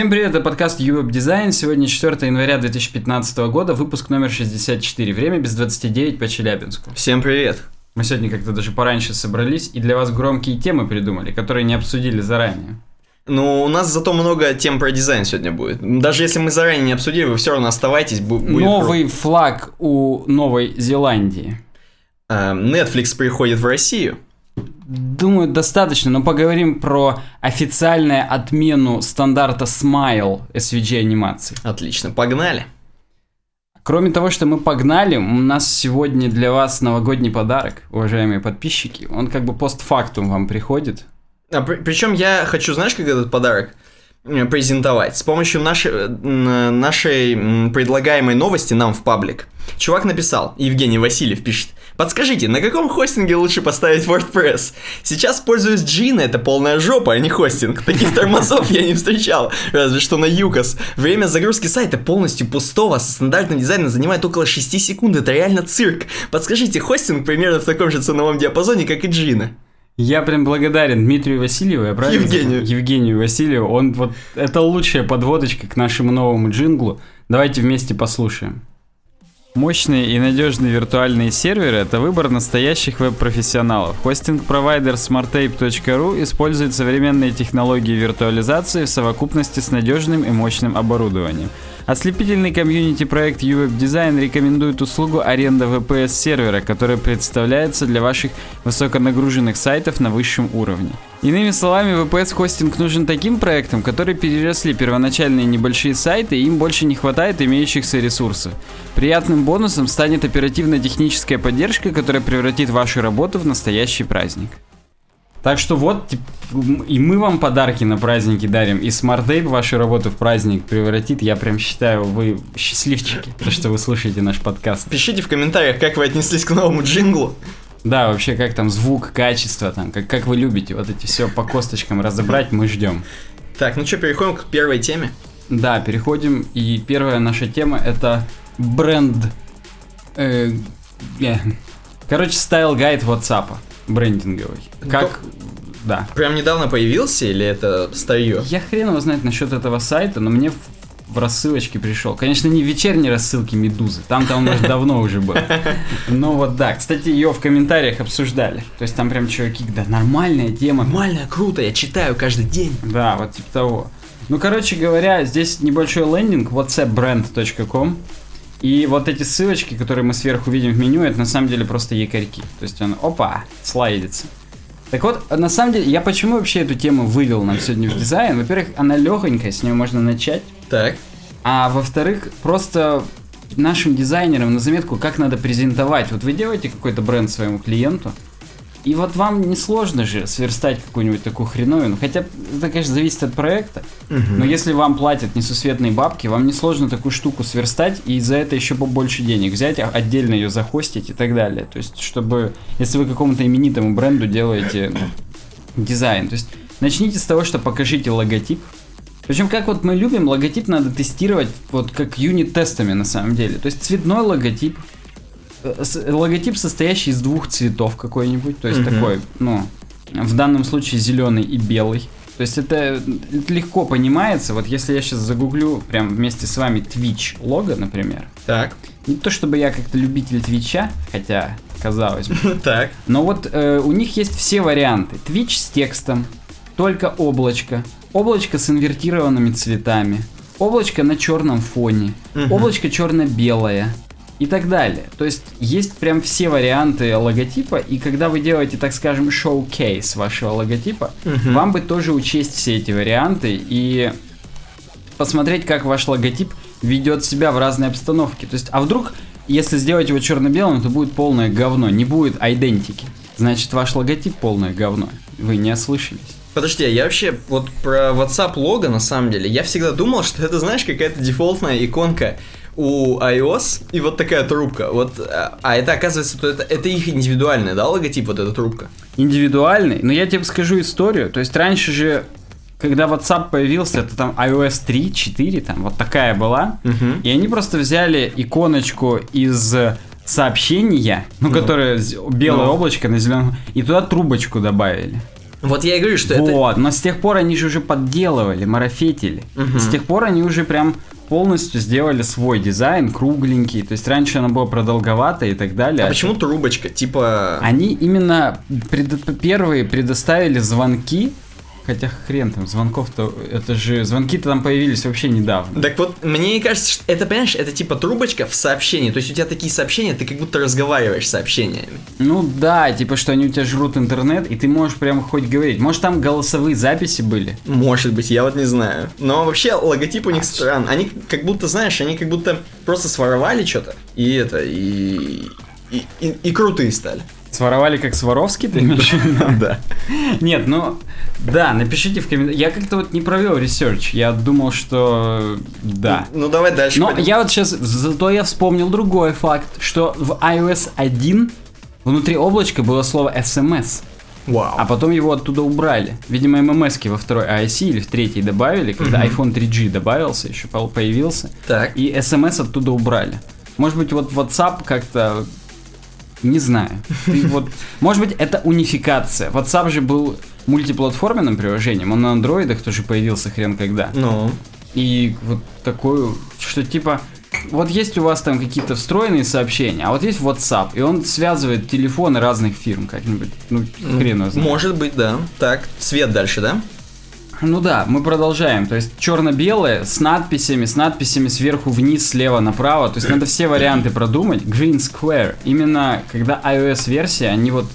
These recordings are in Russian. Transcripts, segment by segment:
Всем привет, это подкаст Uweb Design. Сегодня 4 января 2015 года, выпуск номер 64. Время без 29 по Челябинску. Всем привет. Мы сегодня как-то даже пораньше собрались и для вас громкие темы придумали, которые не обсудили заранее. Ну, у нас зато много тем про дизайн сегодня будет. Даже если мы заранее не обсудили, вы все равно оставайтесь. бу- будет Новый флаг у Новой Зеландии. круто. Э, Netflix приходит в Россию. Думаю, достаточно, но поговорим про официальную отмену стандарта Smile SVG анимации. Отлично, погнали. Кроме того, что мы погнали, у нас сегодня для вас новогодний подарок, уважаемые подписчики. Он как бы постфактум вам приходит. А, причем я хочу, знаешь, как этот подарок э, презентовать? С помощью нашей, э, нашей м, предлагаемой новости нам в паблик. Чувак написал, Евгений Васильев пишет. Подскажите, на каком хостинге лучше поставить WordPress? Сейчас пользуюсь Джина, это полная жопа, а не хостинг. Таких тормозов я не встречал, разве что на Юкос. Время загрузки сайта полностью пустого, со стандартным дизайном занимает около 6 секунд, это реально цирк. Подскажите, хостинг примерно в таком же ценовом диапазоне, как и Джина. Я прям благодарен Дмитрию Васильеву, я правильно Евгению. Евгению Васильеву. Он вот это лучшая подводочка к нашему новому джинглу. Давайте вместе послушаем. Мощные и надежные виртуальные серверы – это выбор настоящих веб-профессионалов. Хостинг-провайдер smartape.ru использует современные технологии виртуализации в совокупности с надежным и мощным оборудованием. Ослепительный комьюнити-проект UWeb Design рекомендует услугу аренда VPS-сервера, который представляется для ваших высоконагруженных сайтов на высшем уровне. Иными словами, VPS-хостинг нужен таким проектам, которые переросли первоначальные небольшие сайты и им больше не хватает имеющихся ресурсов. Приятным бонусом станет оперативно-техническая поддержка, которая превратит вашу работу в настоящий праздник. Так что вот, и мы вам подарки на праздники дарим, и Smart Tape вашу работу в праздник превратит. Я прям считаю, вы счастливчики, то, что вы слушаете наш подкаст. Пишите в комментариях, как вы отнеслись к новому джинглу. Да, вообще, как там звук, качество, там, как, как вы любите вот эти все по косточкам разобрать, мы ждем. Так, ну что, переходим к первой теме. Да, переходим, и первая наша тема это бренд... э, э, короче, стайл гайд WhatsApp брендинговый. Как... Да. Прям недавно появился или это старье? Я хрен его знает насчет этого сайта, но мне в, в рассылочке пришел. Конечно, не в вечерней рассылке Медузы, там-то он уже давно уже был. Но вот да, кстати, ее в комментариях обсуждали. То есть там прям чуваки, да, нормальная тема. Нормально, круто, я читаю каждый день. Да, вот типа того. Ну, короче говоря, здесь небольшой лендинг whatsappbrand.com. И вот эти ссылочки, которые мы сверху видим в меню, это на самом деле просто якорьки. То есть он, опа, слайдится. Так вот, на самом деле, я почему вообще эту тему вывел нам сегодня в дизайн? Во-первых, она легонькая, с нее можно начать. Так. А во-вторых, просто нашим дизайнерам на заметку, как надо презентовать. Вот вы делаете какой-то бренд своему клиенту, и вот вам не сложно же сверстать какую-нибудь такую хреновину. Хотя это, конечно, зависит от проекта. Но если вам платят несусветные бабки, вам не сложно такую штуку сверстать и за это еще побольше денег взять, а отдельно ее захостить и так далее. То есть, чтобы, если вы какому-то именитому бренду делаете дизайн, то есть начните с того, что покажите логотип. Причем, как вот мы любим, логотип надо тестировать вот как юнит-тестами на самом деле. То есть цветной логотип, логотип, состоящий из двух цветов какой-нибудь, то есть Мгм. такой, ну, в данном случае зеленый и белый. То есть это, это легко понимается. Вот если я сейчас загуглю прям вместе с вами Twitch лого, например. Так. Не то чтобы я как-то любитель Твича, хотя казалось бы. Так. Но вот э, у них есть все варианты. Twitch с текстом, только облачко, облачко с инвертированными цветами, облачко на черном фоне, Мгм. облачко черно-белое и так далее. То есть есть прям все варианты логотипа, и когда вы делаете, так скажем, шоу-кейс вашего логотипа, Мгм. вам бы тоже учесть все эти варианты и посмотреть, как ваш логотип ведет себя в разной обстановке. То есть, а вдруг, если сделать его черно-белым, то будет полное говно, не будет айдентики. Значит, ваш логотип полное говно. Вы не ослышались. Подожди, а я вообще вот про WhatsApp лого на самом деле, я всегда думал, что это, знаешь, какая-то дефолтная иконка у iOS и вот такая трубка. Вот, а а это оказывается, что это, это их индивидуальный, да, логотип, вот эта трубка? Индивидуальный, но я тебе скажу историю. То есть раньше же, когда WhatsApp появился, это там iOS 3, 4, там вот такая была. Мгм. И они просто взяли иконочку из сообщения, ну, Ну. которая з- белое Ну. облачко на зеленом, и туда трубочку добавили. Вот я и говорю, что это... Вот, но с тех пор они же уже подделывали, марафетили. Мгм. С тех пор они уже прям полностью сделали свой дизайн, кругленький. То есть раньше оно было продолговато и так далее. А почему трубочка? Типа... Они именно пред- первые предоставили звонки, хотя хрен там, звонков-то, это же, звонки-то там появились вообще недавно. Так вот, мне кажется, что это, понимаешь, это типа трубочка в сообщении. То есть у тебя такие сообщения, ты как будто разговариваешь с сообщениями. Ну да, типа, что они у тебя жрут интернет, и ты можешь прямо хоть говорить. Может, там голосовые записи были? Может быть, я вот не знаю. Но вообще логотип у них странный. Они как будто, знаешь, они как будто просто своровали что-то. И это, и... И, и- и крутые стали. Своровали как Сваровский, ты имеешь? Да. Нет, ну, да, напишите в комментариях. Я как-то вот не провел research. Я думал, что да. Ну давай дальше. Но пойдем. я вот сейчас, зато я вспомнил другой факт, что в iOS 1 внутри облачка было слово SMS, Вау. а потом его оттуда убрали. Видимо, MMS во второй iOS или в третьей добавили, когда Мгм. iPhone 3G добавился, еще появился, Так. и SMS оттуда убрали. Может быть, вот WhatsApp как-то... Не знаю. Ты вот, может быть, это унификация. WhatsApp же был мультиплатформенным приложением, он на андроидах тоже появился хрен когда. Ну. И вот такую, что типа, вот есть у вас там какие-то встроенные сообщения, а вот есть WhatsApp, и он связывает телефоны разных фирм как-нибудь, ну, хрен его знает. Может быть, да. Так, цвет дальше, да? Ну да, мы продолжаем. То есть черно-белое с надписями, с надписями сверху вниз, слева направо. То есть надо все варианты продумать. Green Square. Именно когда iOS-версия, они вот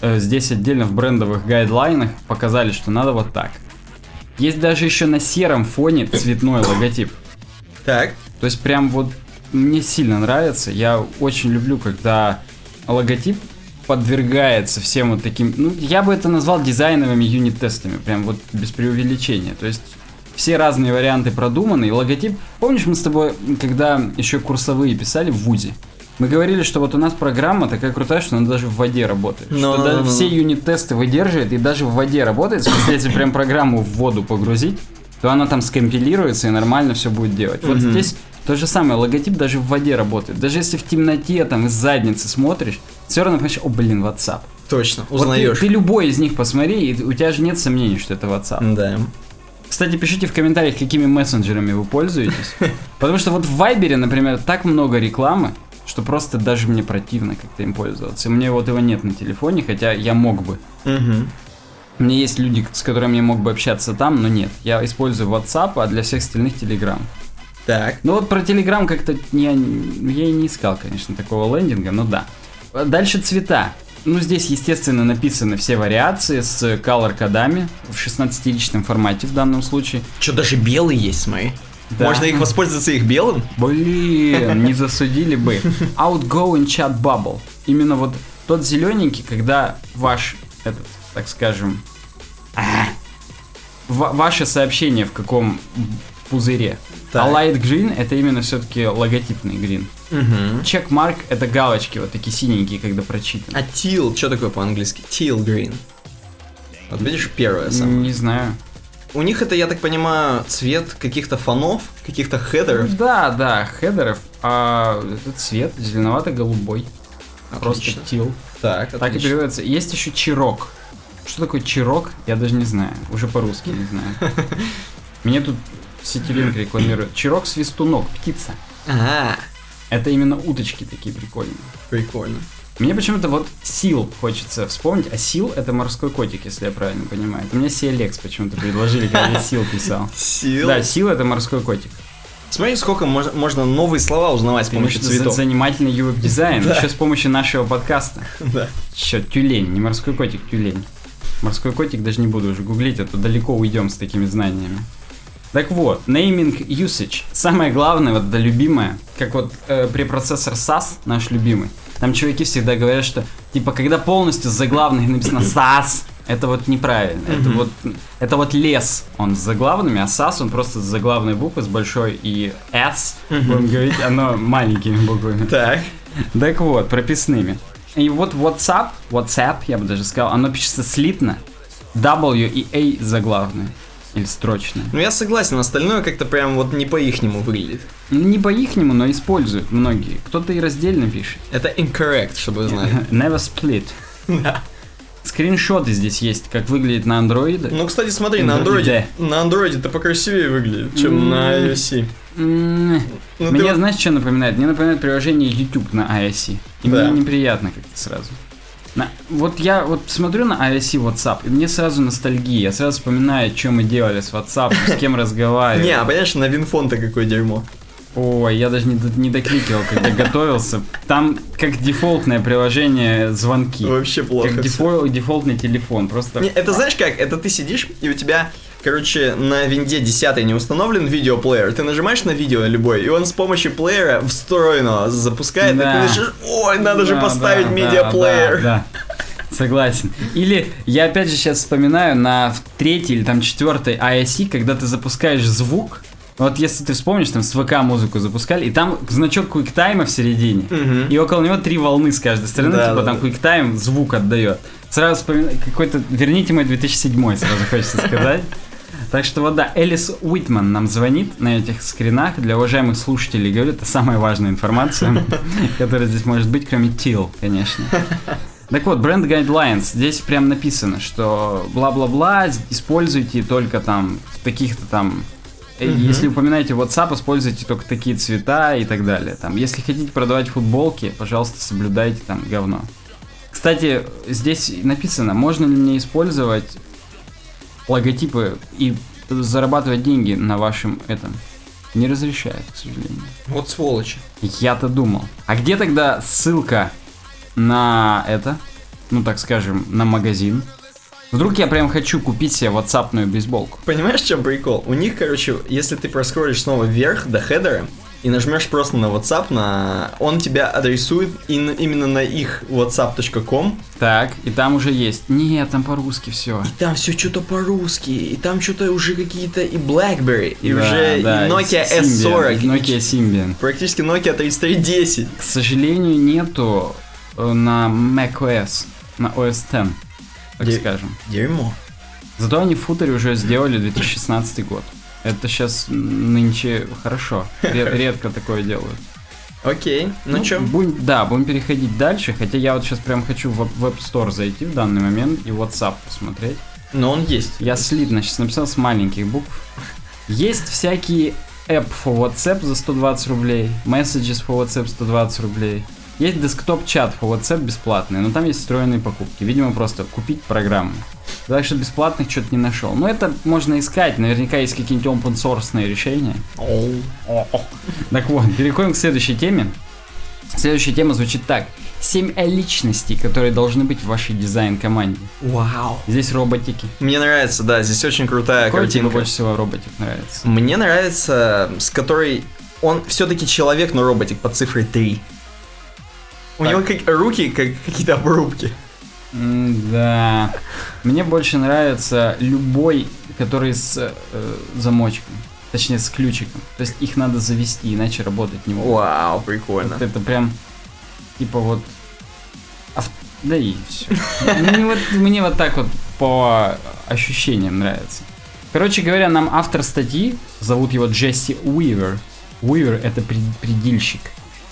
э, здесь отдельно в брендовых гайдлайнах показали, что надо вот так. Есть даже еще на сером фоне цветной логотип. Так. То есть прям вот мне сильно нравится. Я очень люблю, когда логотип подвергается всем вот таким... Ну, я бы это назвал дизайновыми юнит-тестами. Прям вот без преувеличения. То есть все разные варианты продуманы. И логотип... Помнишь, мы с тобой, когда еще курсовые писали в ВУЗе, мы говорили, что вот у нас программа такая крутая, что она даже в воде работает. Ну, что даже ну, ну. все юнит-тесты выдерживает и даже в воде работает. Смысле, если прям программу в воду погрузить, то она там скомпилируется и нормально все будет делать. Вот здесь то же самое, логотип даже в воде работает. Даже если в темноте там из задницы смотришь, все равно понимаешь, о блин, WhatsApp. Точно, Вот ты, узнаешь. ты любой из них посмотри, и у тебя же нет сомнений, что это WhatsApp. Да. Кстати, пишите в комментариях, какими мессенджерами вы пользуетесь. Потому что вот в Вайбере, например, так много рекламы, что просто даже мне противно как-то им пользоваться. У меня вот его нет на телефоне, хотя я мог бы. Мгм. У меня есть люди, с которыми я мог бы общаться там, но нет. Я использую WhatsApp, а для всех остальных Telegram. Так. Ну вот про Telegram как-то я, я и не искал, конечно, такого лендинга, но да. Дальше цвета. Ну, здесь, естественно, написаны все вариации с color-кодами в 16-личном формате в данном случае. Что, даже белый есть, смотри. Да. Можно их воспользоваться их белым? Блин, не засудили бы. Outgoing chat bubble. Именно вот тот зелененький, когда ваш, этот, так скажем, ва- ваше сообщение в каком пузыре. Так. А light green это именно все-таки логотипный green. Угу. Чекмарк это галочки, вот такие синенькие, когда прочитаны. А teal, что такое по-английски? Teal green. Вот видишь, первое самое. Не знаю. У них это, я так понимаю, цвет каких-то фонов, каких-то header ов. Да, да, header ов, а этот цвет зеленовато-голубой. Просто teal. Так, Так и переводится. Есть еще чирок. Что такое чирок, я даже не знаю. Уже по-русски не знаю. Мне тут Ситилинк рекламирует. Чирок свистунок, птица. А, Это именно уточки такие прикольные. прикольно. Мне почему-то вот сил хочется вспомнить, а сил это морской котик, если я правильно понимаю. Это мне CLX почему-то предложили, когда я сил писал. Сил. Да, сил это морской котик. Смотри, сколько мож- можно новые слова узнавать с помощью цветов. за- Занимательный UX дизайн, Да. еще с помощью нашего подкаста. Да. Че, тюлень, не морской котик, тюлень. Морской котик даже не буду уже гуглить, а то далеко уйдем с такими знаниями. Так вот, naming usage. Самое главное, вот это любимое, как вот э, препроцессор SAS, наш любимый. Там чуваки всегда говорят, что типа когда полностью с заглавных написано SAS, это вот неправильно. Это Мгм. вот это вот лес, он с заглавными, а SAS он просто с заглавной буквы, с большой и S, Мгм. будем говорить, оно маленькими буквами. Так. Так вот, прописными. И вот WhatsApp, WhatsApp, я бы даже сказал, оно пишется слитно. W и A заглавные. Или строчные. Ну я согласен, остальное как-то прям вот не по-ихнему выглядит. Ну, Не по-ихнему, но используют многие. Кто-то и раздельно пишет. Это incorrect, чтобы вы знали. Never split. Да. Скриншоты здесь есть, как выглядит на андроиде. Ну, кстати, смотри, на андроиде, на андроиде-то покрасивее выглядит, чем на iOS. Ну, ты Мне, знаешь, что напоминает? Мне напоминает приложение YouTube на iOS. И Да. мне неприятно как-то сразу. На- вот я вот смотрю на iOS WhatsApp, и мне сразу ностальгия. Я сразу вспоминаю, что мы делали с WhatsApp, с кем разговаривали. Не, а понимаешь, на Винфон-то какое дерьмо. Ой, я даже не, не докликивал, когда готовился. Там как дефолтное приложение звонки. Вообще плохо. Как дефол- дефолтный телефон. Просто... Не, это знаешь как? Это ты сидишь, и у тебя, короче, на винде 10 не установлен видеоплеер. Ты нажимаешь на видео любой, и он с помощью плеера встроенного запускает, и Да. ты начнешь, ой, надо же Да, поставить да, медиаплеер. Да, да, согласен. Или я опять же сейчас вспоминаю на третьей или там четвертой ISI, когда ты запускаешь звук. Вот если ты вспомнишь, там с ВК музыку запускали, и там значок QuickTime в середине, Мгм. и около него три волны с каждой стороны, Да, типа да, там да. QuickTime звук отдает. Сразу вспоминаю какой-то, верните мой 2007 сразу хочется сказать. Так что вот да, Элис Уитман нам звонит на этих скринах. Для уважаемых слушателей, говорю, это самая важная информация, которая здесь может быть, кроме Тил, конечно. Так вот, бренд Guidelines, здесь прям написано, что бла-бла-бла, используйте только там в таких-то там... Мгм. Если упоминаете WhatsApp, используйте только такие цвета и так далее. Там, если хотите продавать футболки, пожалуйста, соблюдайте там говно. Кстати, здесь написано, можно ли мне использовать логотипы и зарабатывать деньги на вашем этом. Не разрешает, к сожалению. Вот сволочи. Я-то думал. А где тогда ссылка на это? Ну, так скажем, на магазин. Вдруг я прям хочу купить себе ватсапную бейсболку. Понимаешь, в чем прикол? У них, короче, если ты проскролишь снова вверх до хедера и нажмешь просто на WhatsApp, на... он тебя адресует и на- именно на их whatsapp.com, Так, и там уже есть. Нет, там по-русски все. и там все что-то по-русски, и там что-то уже какие-то и BlackBerry, и уже и Nokia S40, и Nokia Symbian. практически Nokia 3310. К сожалению, нету э, на macOS, на OS X, так Де- скажем. Дерьмо. Зато они в футере уже сделали 2016 год. Это сейчас нынче хорошо. Ред- редко такое делают. Окей, ну, чё? будем- да, будем переходить дальше. Хотя я вот сейчас прям хочу в Web Store зайти в данный момент и WhatsApp посмотреть. Но он есть. Я слитно сейчас написал с маленьких букв. Есть всякие app for WhatsApp за 120 рублей, messages for WhatsApp 120 рублей. Есть десктоп-чат for WhatsApp бесплатный, но там есть встроенные покупки. Видимо, просто купить программу. Дальше бесплатных что-то не нашел. Но это можно искать, наверняка есть какие-нибудь open source решения. Так вот, переходим к следующей теме. Следующая тема звучит так. 7 личностей, которые должны быть в вашей дизайн-команде. Вау. Здесь роботики. Мне нравится, да, здесь очень крутая Какой тебе картинка. больше всего роботик нравится? Мне нравится, с которой он все-таки человек, но роботик под цифрой 3. У Так. него как, руки как какие-то обрубки. Да. Мне больше нравится любой, который с э, замочком. Точнее, с ключиком. То есть их надо завести, иначе работать не могут. Вау, прикольно. Вот это прям, типа вот... ав- Да и все. Мне вот, мне вот так вот по ощущениям нравится. Короче говоря, нам автор статьи, зовут его Джесси Уивер. Уивер это предельщик.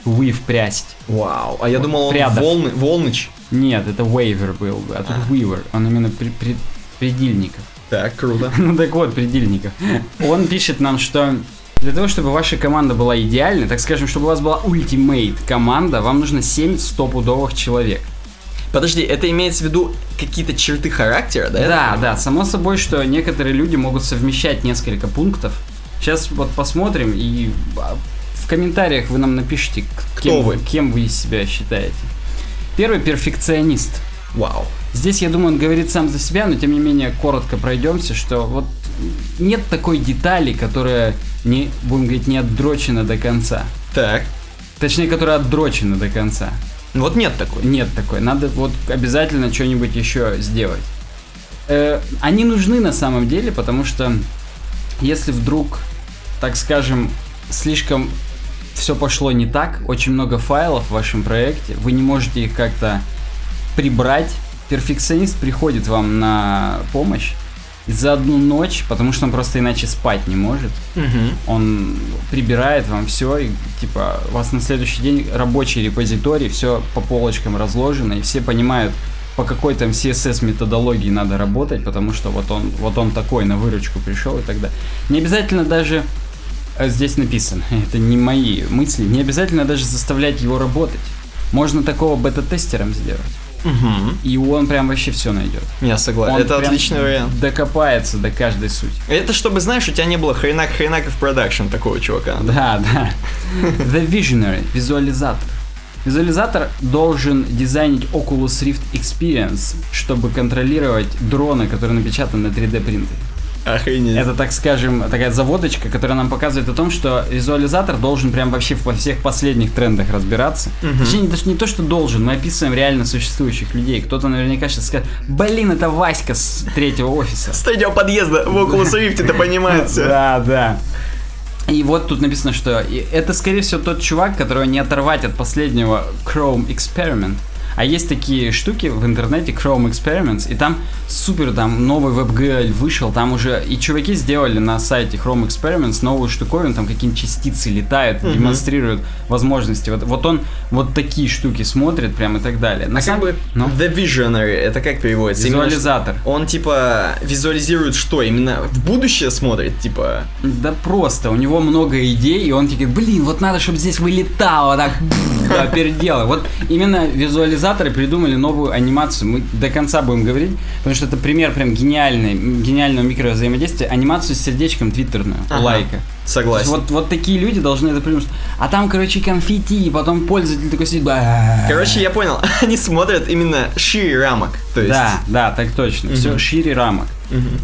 Уив прясть. Вау. А я думал, он Прядов. волны, волныч. Нет, это Вейвер был бы, а тут А. Уивер. Он именно при, при- предельников. Так, круто. Ну так вот, предельников. Он пишет нам, что для того, чтобы ваша команда была идеальной, так скажем, чтобы у вас была ультимейт команда, вам нужно 7 стопудовых человек. Подожди, это имеется в виду какие-то черты характера, да? Да, да, само собой, что некоторые люди могут совмещать несколько пунктов. Сейчас вот посмотрим и а, комментариях вы нам напишите, Кто кем вы? кем вы из себя считаете. Первый перфекционист. Вау. Здесь, я думаю, он говорит сам за себя, но тем не менее коротко пройдемся, что вот нет такой детали, которая не, будем говорить, не отдрочена до конца. Так. Точнее, которая отдрочена до конца. Вот нет такой. Нет такой. Надо вот обязательно что-нибудь еще сделать. Э, они нужны на самом деле, потому что если вдруг, так скажем, слишком все пошло не так, очень много файлов в вашем проекте, вы не можете их как-то прибрать, перфекционист приходит вам на помощь за одну ночь, потому что он просто иначе спать не может. Мгм. Он прибирает вам все, и типа у вас на следующий день рабочий репозиторий, все по полочкам разложено, и все понимают, по какой там CSS методологии надо работать, потому что вот он, вот он такой на выручку пришел и так далее. Не обязательно даже здесь написано, это не мои мысли, не обязательно даже заставлять его работать. Можно такого бета-тестером сделать. Угу. И он прям вообще все найдет. Я согласен. Он Это отличный вариант. Докопается до каждой сути. Это чтобы, знаешь, у тебя не было хренак хренаков продакшн такого чувака. Да, да. The Visionary, визуализатор. Визуализатор должен дизайнить Oculus Rift Experience, чтобы контролировать дроны, которые напечатаны на 3D принтере. Охренеть. Это, так скажем, такая заводочка, которая нам показывает о том, что визуализатор должен прям вообще во всех последних трендах разбираться. Мгм. Точнее, не, даже не то, что должен, мы описываем реально существующих людей. Кто-то наверняка сейчас скажет, блин, это Васька с третьего офиса. С третьего подъезда в Oculus Rift это понимается. Да, да. И вот тут написано, что это, скорее всего, тот чувак, которого не оторвать от последнего Chrome Experiment. А есть такие штуки в интернете, Chrome Experiments, и там супер, там новый WebGL вышел, там уже и чуваки сделали на сайте Chrome Experiments новую штуковину, там какие-нибудь частицы летают, Мгм. демонстрируют возможности. Вот, вот он вот такие штуки смотрит прям и так далее. На А как самом бы ну, The Visionary, это как переводится? Именно визуализатор. что- Он типа визуализирует что? Именно в будущее смотрит, типа. Да просто, у него много идей, и он такой, блин, вот надо, чтобы здесь вылетало, так, да. Вот именно визуализаторы придумали новую анимацию, мы до конца будем говорить, потому что это пример прям гениальный, гениального микровзаимодействия, анимацию с сердечком твиттерную, Ага. лайка. Согласен. Вот, вот такие люди должны это придумать. А там, короче, конфетти, и потом пользователь такой сидит. Короче, я понял, они смотрят именно шире рамок. То есть. Да, да, так точно. Все Мгм. шире рамок.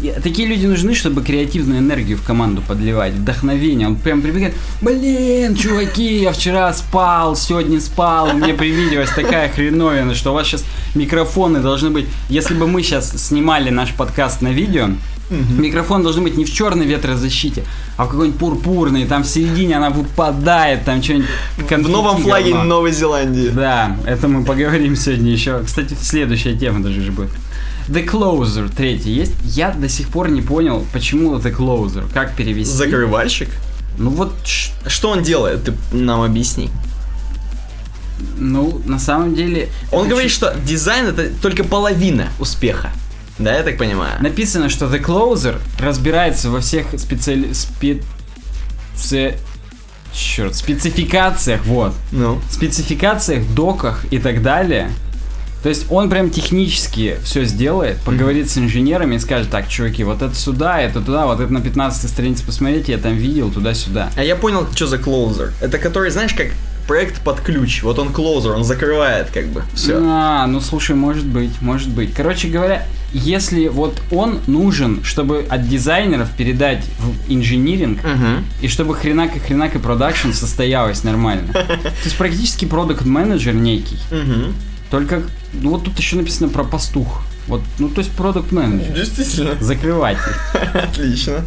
И такие люди нужны, чтобы креативную энергию в команду подливать, вдохновение. Он прям прибегает, блин, чуваки, я вчера спал, сегодня спал, мне привиделась такая хреновина, что у вас сейчас микрофоны должны быть... Если бы мы сейчас снимали наш подкаст на видео, микрофон должен быть не в черной ветрозащите, а в какой-нибудь пурпурной, там в середине она выпадает, там что-нибудь... В новом флаге Новой Зеландии. Да, это мы поговорим сегодня еще. Кстати, следующая тема даже же будет. The Closer третий есть. Я до сих пор не понял, почему The Closer, как перевести. Закрывальщик? Ну вот, Что он делает? Ты нам объясни. ну, на самом деле... Он говорит, чё- что дизайн это только половина успеха. Да, я так понимаю. Написано, что The Closer разбирается во всех специали... спеце... Черт, спецификациях, вот. Ну. спецификациях, доках и так далее. То есть он прям технически все сделает, поговорит с инженерами и скажет, так, чуваки, вот это сюда, это туда, вот это на 15 странице посмотрите, я там видел, туда-сюда. А я понял, что за клоузер. Это который, знаешь, как проект под ключ. Вот он клоузер, он закрывает как бы. Все. А, ну слушай, может быть, может быть. Короче говоря, если вот он нужен, чтобы от дизайнеров передать в инжиниринг, Угу. и чтобы хренак и хренак и продакшн состоялось нормально. То есть практически продукт менеджер некий. Только, ну вот тут еще написано про пастух. Вот, ну то есть продукт менеджер. Действительно. Закрыватель. Отлично.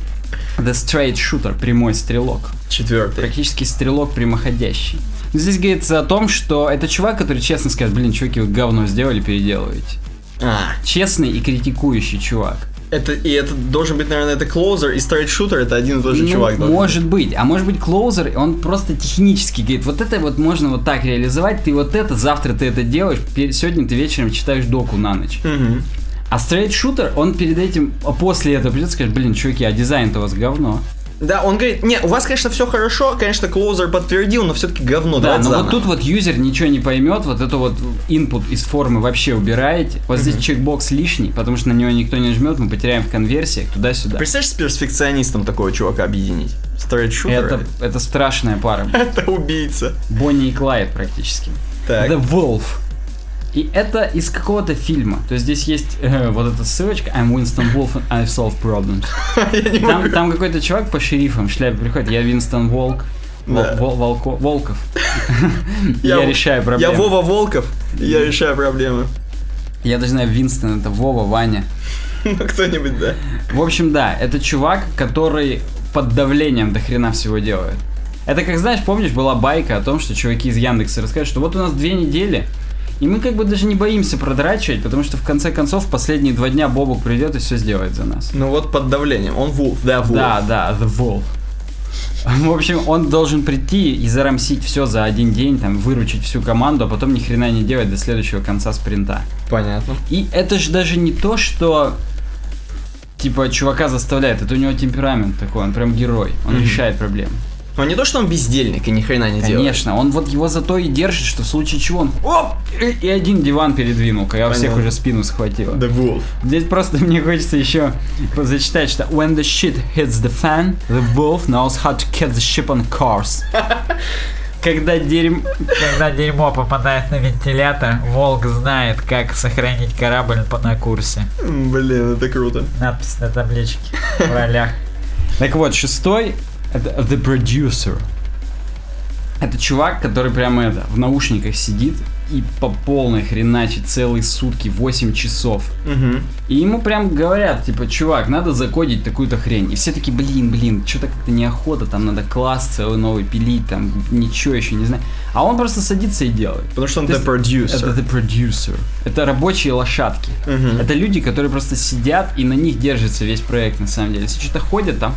The Straight Shooter, прямой стрелок. Четвертый. Практически стрелок прямоходящий. Здесь говорится о том, что это чувак, который честно скажет, блин, чуваки, вы говно сделали, переделываете. А, Честный и критикующий чувак. это и это должен быть, наверное, это клоузер и стрейт шутер это один и тот же Ну, чувак. может быть. А может быть, клоузер, он просто технически говорит, вот это вот можно вот так реализовать, ты вот это, завтра ты это делаешь, сегодня ты вечером читаешь доку на ночь. быть. Мгм. А straight shooter, он перед этим, а после этого придет и скажет, блин, чуваки, а дизайн-то у вас говно. Да, он говорит, не, у вас, конечно, все хорошо, конечно, closer подтвердил, но все-таки говно, Да, но вот заново. тут вот юзер ничего не поймет, вот это вот input из формы вообще убираете. Вот здесь чекбокс лишний, потому что на него никто не жмет, мы потеряем в конверсиях туда-сюда. Представляешь, с перфекционистом такого чувака объединить? Straight shooter Это, это страшная пара. это убийца. Бонни и Клайд практически. Так. The Wolf. И это из какого-то фильма. То есть здесь есть э, вот эта ссылочка I'm Winston Wolf and I've solved problems. Я Там, там какой-то чувак по шерифам в шляпе приходит, я Винстон Волк. Вол- Да. Вол- Волко- Волков. Я- Я решаю Я проблемы. Вова Волков, и я решаю проблемы. Я даже знаю, Винстон это Вова, Ваня. Ну, кто-нибудь, да. В общем, да, это чувак, который под давлением до хрена всего делает. Это как, знаешь, помнишь, была байка о том, что чуваки из Яндекса рассказывают, что вот у нас две недели, и мы как бы даже не боимся продрачивать, потому что в конце концов последние два дня Бобук придет и все сделает за нас. Ну вот под давлением. Он Вулф, да, Вулф. Да, да, The Wolf. В общем, он должен прийти и зарамсить все за один день, там, выручить всю команду, а потом ни хрена не делать до следующего конца спринта. Понятно. И это же даже не то, что типа чувака заставляет, это у него темперамент такой, он прям герой, он Мгм. решает проблемы. Но не то, что он бездельник и ни хрена не делает. Конечно, он вот его зато и держит, что в случае чего он оп, и, и один диван передвинул, когда у всех Понятно. уже спину схватило. The Wolf. Здесь просто мне хочется еще зачитать, что When the shit hits the fan, the wolf knows how to get the ship on course. Когда дерьм... Когда дерьмо попадает на вентилятор, волк знает, как сохранить корабль на курсе. Блин, это круто. Надпись на табличке в ролях. Так вот, шестой это The Producer. Это чувак, который прямо это, в наушниках сидит и по полной хреначит целые сутки, 8 часов. Мгм. И ему прям говорят, типа, чувак, надо закодить такую-то хрень. И все таки блин, блин, что-то как-то неохота, там надо класс целый новый пилить, там ничего еще не знаю. А он просто садится и делает. Потому что он То the producer. Это the producer. Это рабочие лошадки. Мгм. Это люди, которые просто сидят и на них держится весь проект на самом деле. Если что-то ходят, там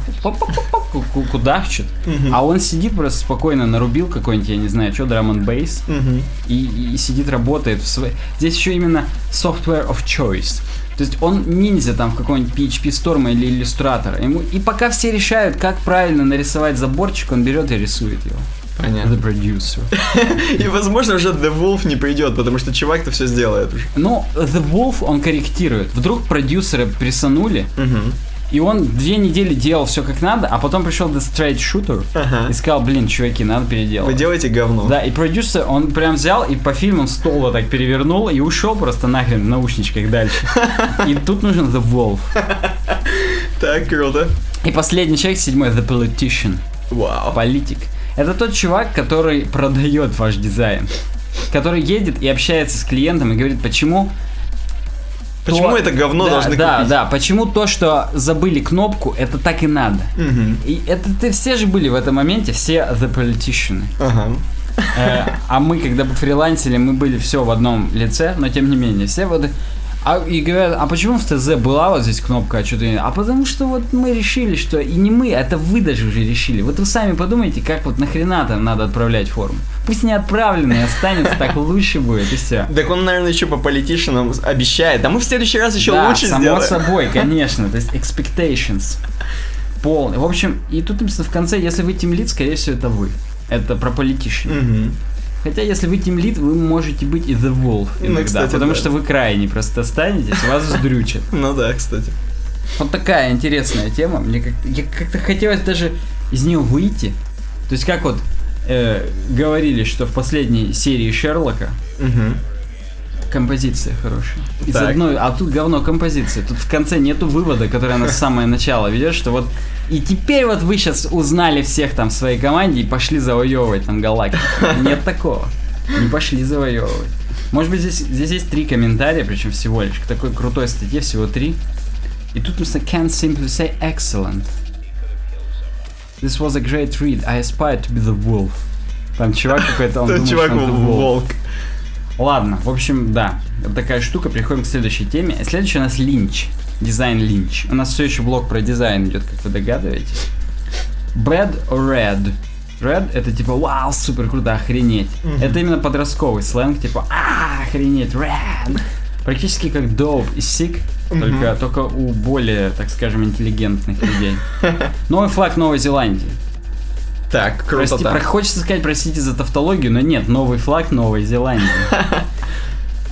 кудахчут. Мгм. А он сидит просто спокойно, нарубил какой-нибудь, я не знаю, что, драм н бейс, и сидит, работает в своей... Здесь еще именно software of choice. То есть он ниндзя там в каком-нибудь PHP Storm или иллюстратора. Ему... И пока все решают, как правильно нарисовать заборчик, он берет и рисует его. Понятно. The producer. И, возможно, уже The Wolf не придет, потому что чувак-то все сделает уже. Ну, The Wolf он корректирует. Вдруг продюсера присанули, Мгм. И он две недели делал все как надо, а потом пришел The Straight Shooter Ага. и сказал, блин, чуваки, надо Вы переделать. делаете говно. Да, и продюсер, он прям взял и по фильмам стол вот так перевернул и ушел просто нахрен в наушничках дальше. И тут нужен The Wolf. Так, круто. И последний человек, седьмой, The Politician. Вау. Политик. Это тот чувак, который продает ваш дизайн. Который едет и общается с клиентом и говорит, почему Почему то- это говно да, должны да, купить? Да, почему то, что забыли кнопку, это так и надо. Мгм. И это ты все же были в этом моменте, все the politician. Ага. Э, а мы, когда бы фрилансили, мы были все в одном лице, но тем не менее, все вот... А, и говорят, а почему в ТЗ была вот здесь кнопка, а что-то... не-?» А потому что вот мы решили, что... И не мы, это вы даже уже решили. Вот вы сами подумайте, как вот нахрена там надо отправлять форму. Пусть не отправленный останется, так лучше будет, и все. Так он, наверное, еще по политишинам обещает. А мы в следующий раз еще лучше само сделаем. собой, конечно. То есть expectations. Полный. В общем, и тут написано в конце, если вы тимлит, скорее всего, это вы. Это про politician. Хотя, если вы тимлит, вы можете быть и The Wolf Ну, иногда, кстати, потому да. что вы крайне просто останетесь, вас вздрючат. Ну да, кстати. Вот такая интересная тема. Мне как-то хотелось даже из нее выйти. То есть, как вот э, говорили, что в последней серии Шерлока Мгм. Композиция хорошая. Из Так. одной, а тут говно композиции. Тут в конце нету вывода, который она с самое начало ведет, что вот и теперь вот вы сейчас узнали всех там в своей команде и пошли завоевывать там галактику. Нет такого. Не пошли завоевывать. Может быть, здесь, здесь есть три комментария, причем всего лишь. К такой крутой статье всего три. И тут написано can't simply say excellent. This was a great read. I aspired to be the wolf. Там чувак какой-то, он думает, чувак что он волк. Ладно, в общем, да, вот такая штука. Приходим к следующей теме. Следующий у нас Линч. Дизайн Линч. У нас все еще блок про дизайн идет, как вы догадываетесь. Bad or red? Red это типа вау, супер круто, охренеть. Мгм. Это именно подростковый сленг, типа а, охренеть, red. Практически как dope и sick, только, только у более, так скажем, интеллигентных людей. Новый флаг Новой Зеландии. Так, Прости, круто. про- хочется сказать, простите за тавтологию, но нет, новый флаг Новой Зеландии.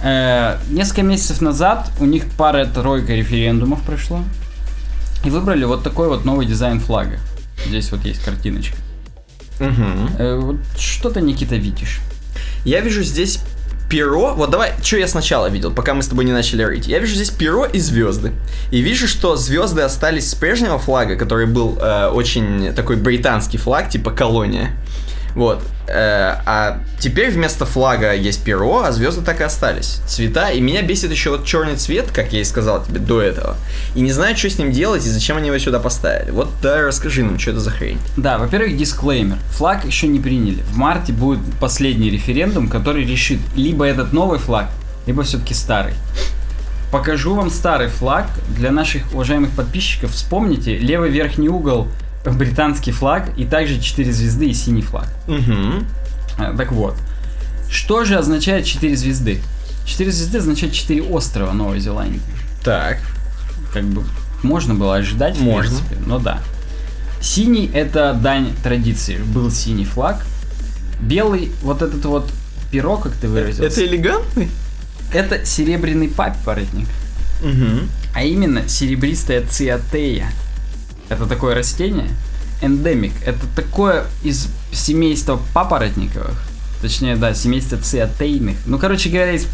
Э, Несколько месяцев назад у них пара-тройка референдумов прошло. И выбрали вот такой вот новый дизайн флага. Здесь вот есть картиночка. Э, вот Что ты, Никита, видишь? Я вижу здесь перо. Вот давай, что я сначала видел, пока мы с тобой не начали рыть. Я вижу здесь перо и звезды. И вижу, что звезды остались с прежнего флага, который был э, очень такой британский флаг, типа колония. Вот. Э, а теперь вместо флага есть перо, а звезды так и остались. Цвета. И меня бесит еще вот черный цвет, как я и сказал тебе до этого. И не знаю, что с ним делать и зачем они его сюда поставили. Вот да, расскажи нам, что это за хрень. Да, во-первых, дисклеймер. Флаг еще не приняли. В марте будет последний референдум, который решит либо этот новый флаг, либо все-таки старый. Покажу вам старый флаг для наших уважаемых подписчиков. Вспомните, левый верхний угол британский флаг и также 4 звезды и синий флаг. Угу. Так вот, что же означает 4 звезды? 4 звезды означает 4 острова Новой Зеландии. Так. Как бы можно было ожидать, в Можно. принципе, но да. Синий это дань традиции. Был синий флаг. Белый, вот этот вот перо, как ты выразился, Это элегантный? это серебряный папоротник. Угу. А именно серебристая циатея. Это такое растение. Эндемик. Это такое из семейства папоротниковых. Точнее, да, семейства циатейных. Ну, короче говоря, из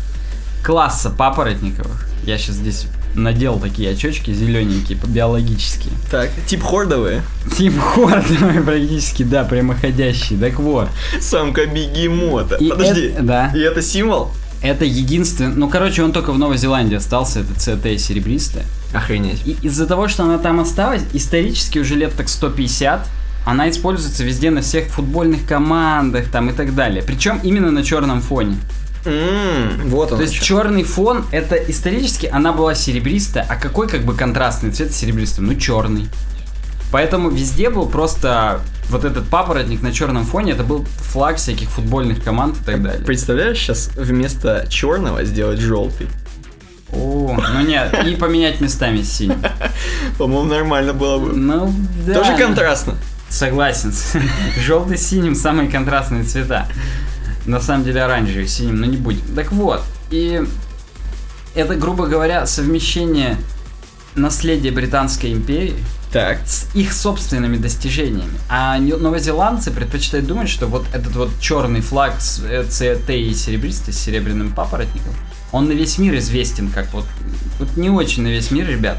класса папоротниковых. Я сейчас здесь надел такие очечки зелененькие, биологические. Так, тип хордовые. Тип хордовый практически, да, прямоходящий. Так вот. Самка бегемота. И Подожди. это- да. И это символ? Это единственный... Ну, короче, он только в Новой Зеландии остался, это циатея серебристая. Охренеть. И из-за того, что она там осталась, исторически уже лет так 150, она используется везде на всех футбольных командах там и так далее. Причем именно на черном фоне. М, Вот он. То есть черный фон, это исторически она была серебристая, а какой как бы контрастный цвет с серебристым? Ну черный. Поэтому везде был просто вот этот папоротник на черном фоне, это был флаг всяких футбольных команд и так далее. Представляешь, сейчас вместо черного сделать желтый? О, ну нет, и поменять местами с синим. По-моему, нормально было бы. Ну, да. Тоже контрастно. Согласен. Желтый с синим самые контрастные цвета. На самом деле оранжевый синим, но не будем. Так вот, и это, грубо говоря, совмещение наследия Британской империи Так. с их собственными достижениями. А новозеландцы предпочитают думать, что вот этот вот черный флаг с э, ЦТ и серебристый с серебряным папоротником, он на весь мир известен как вот, вот не очень на весь мир, ребят.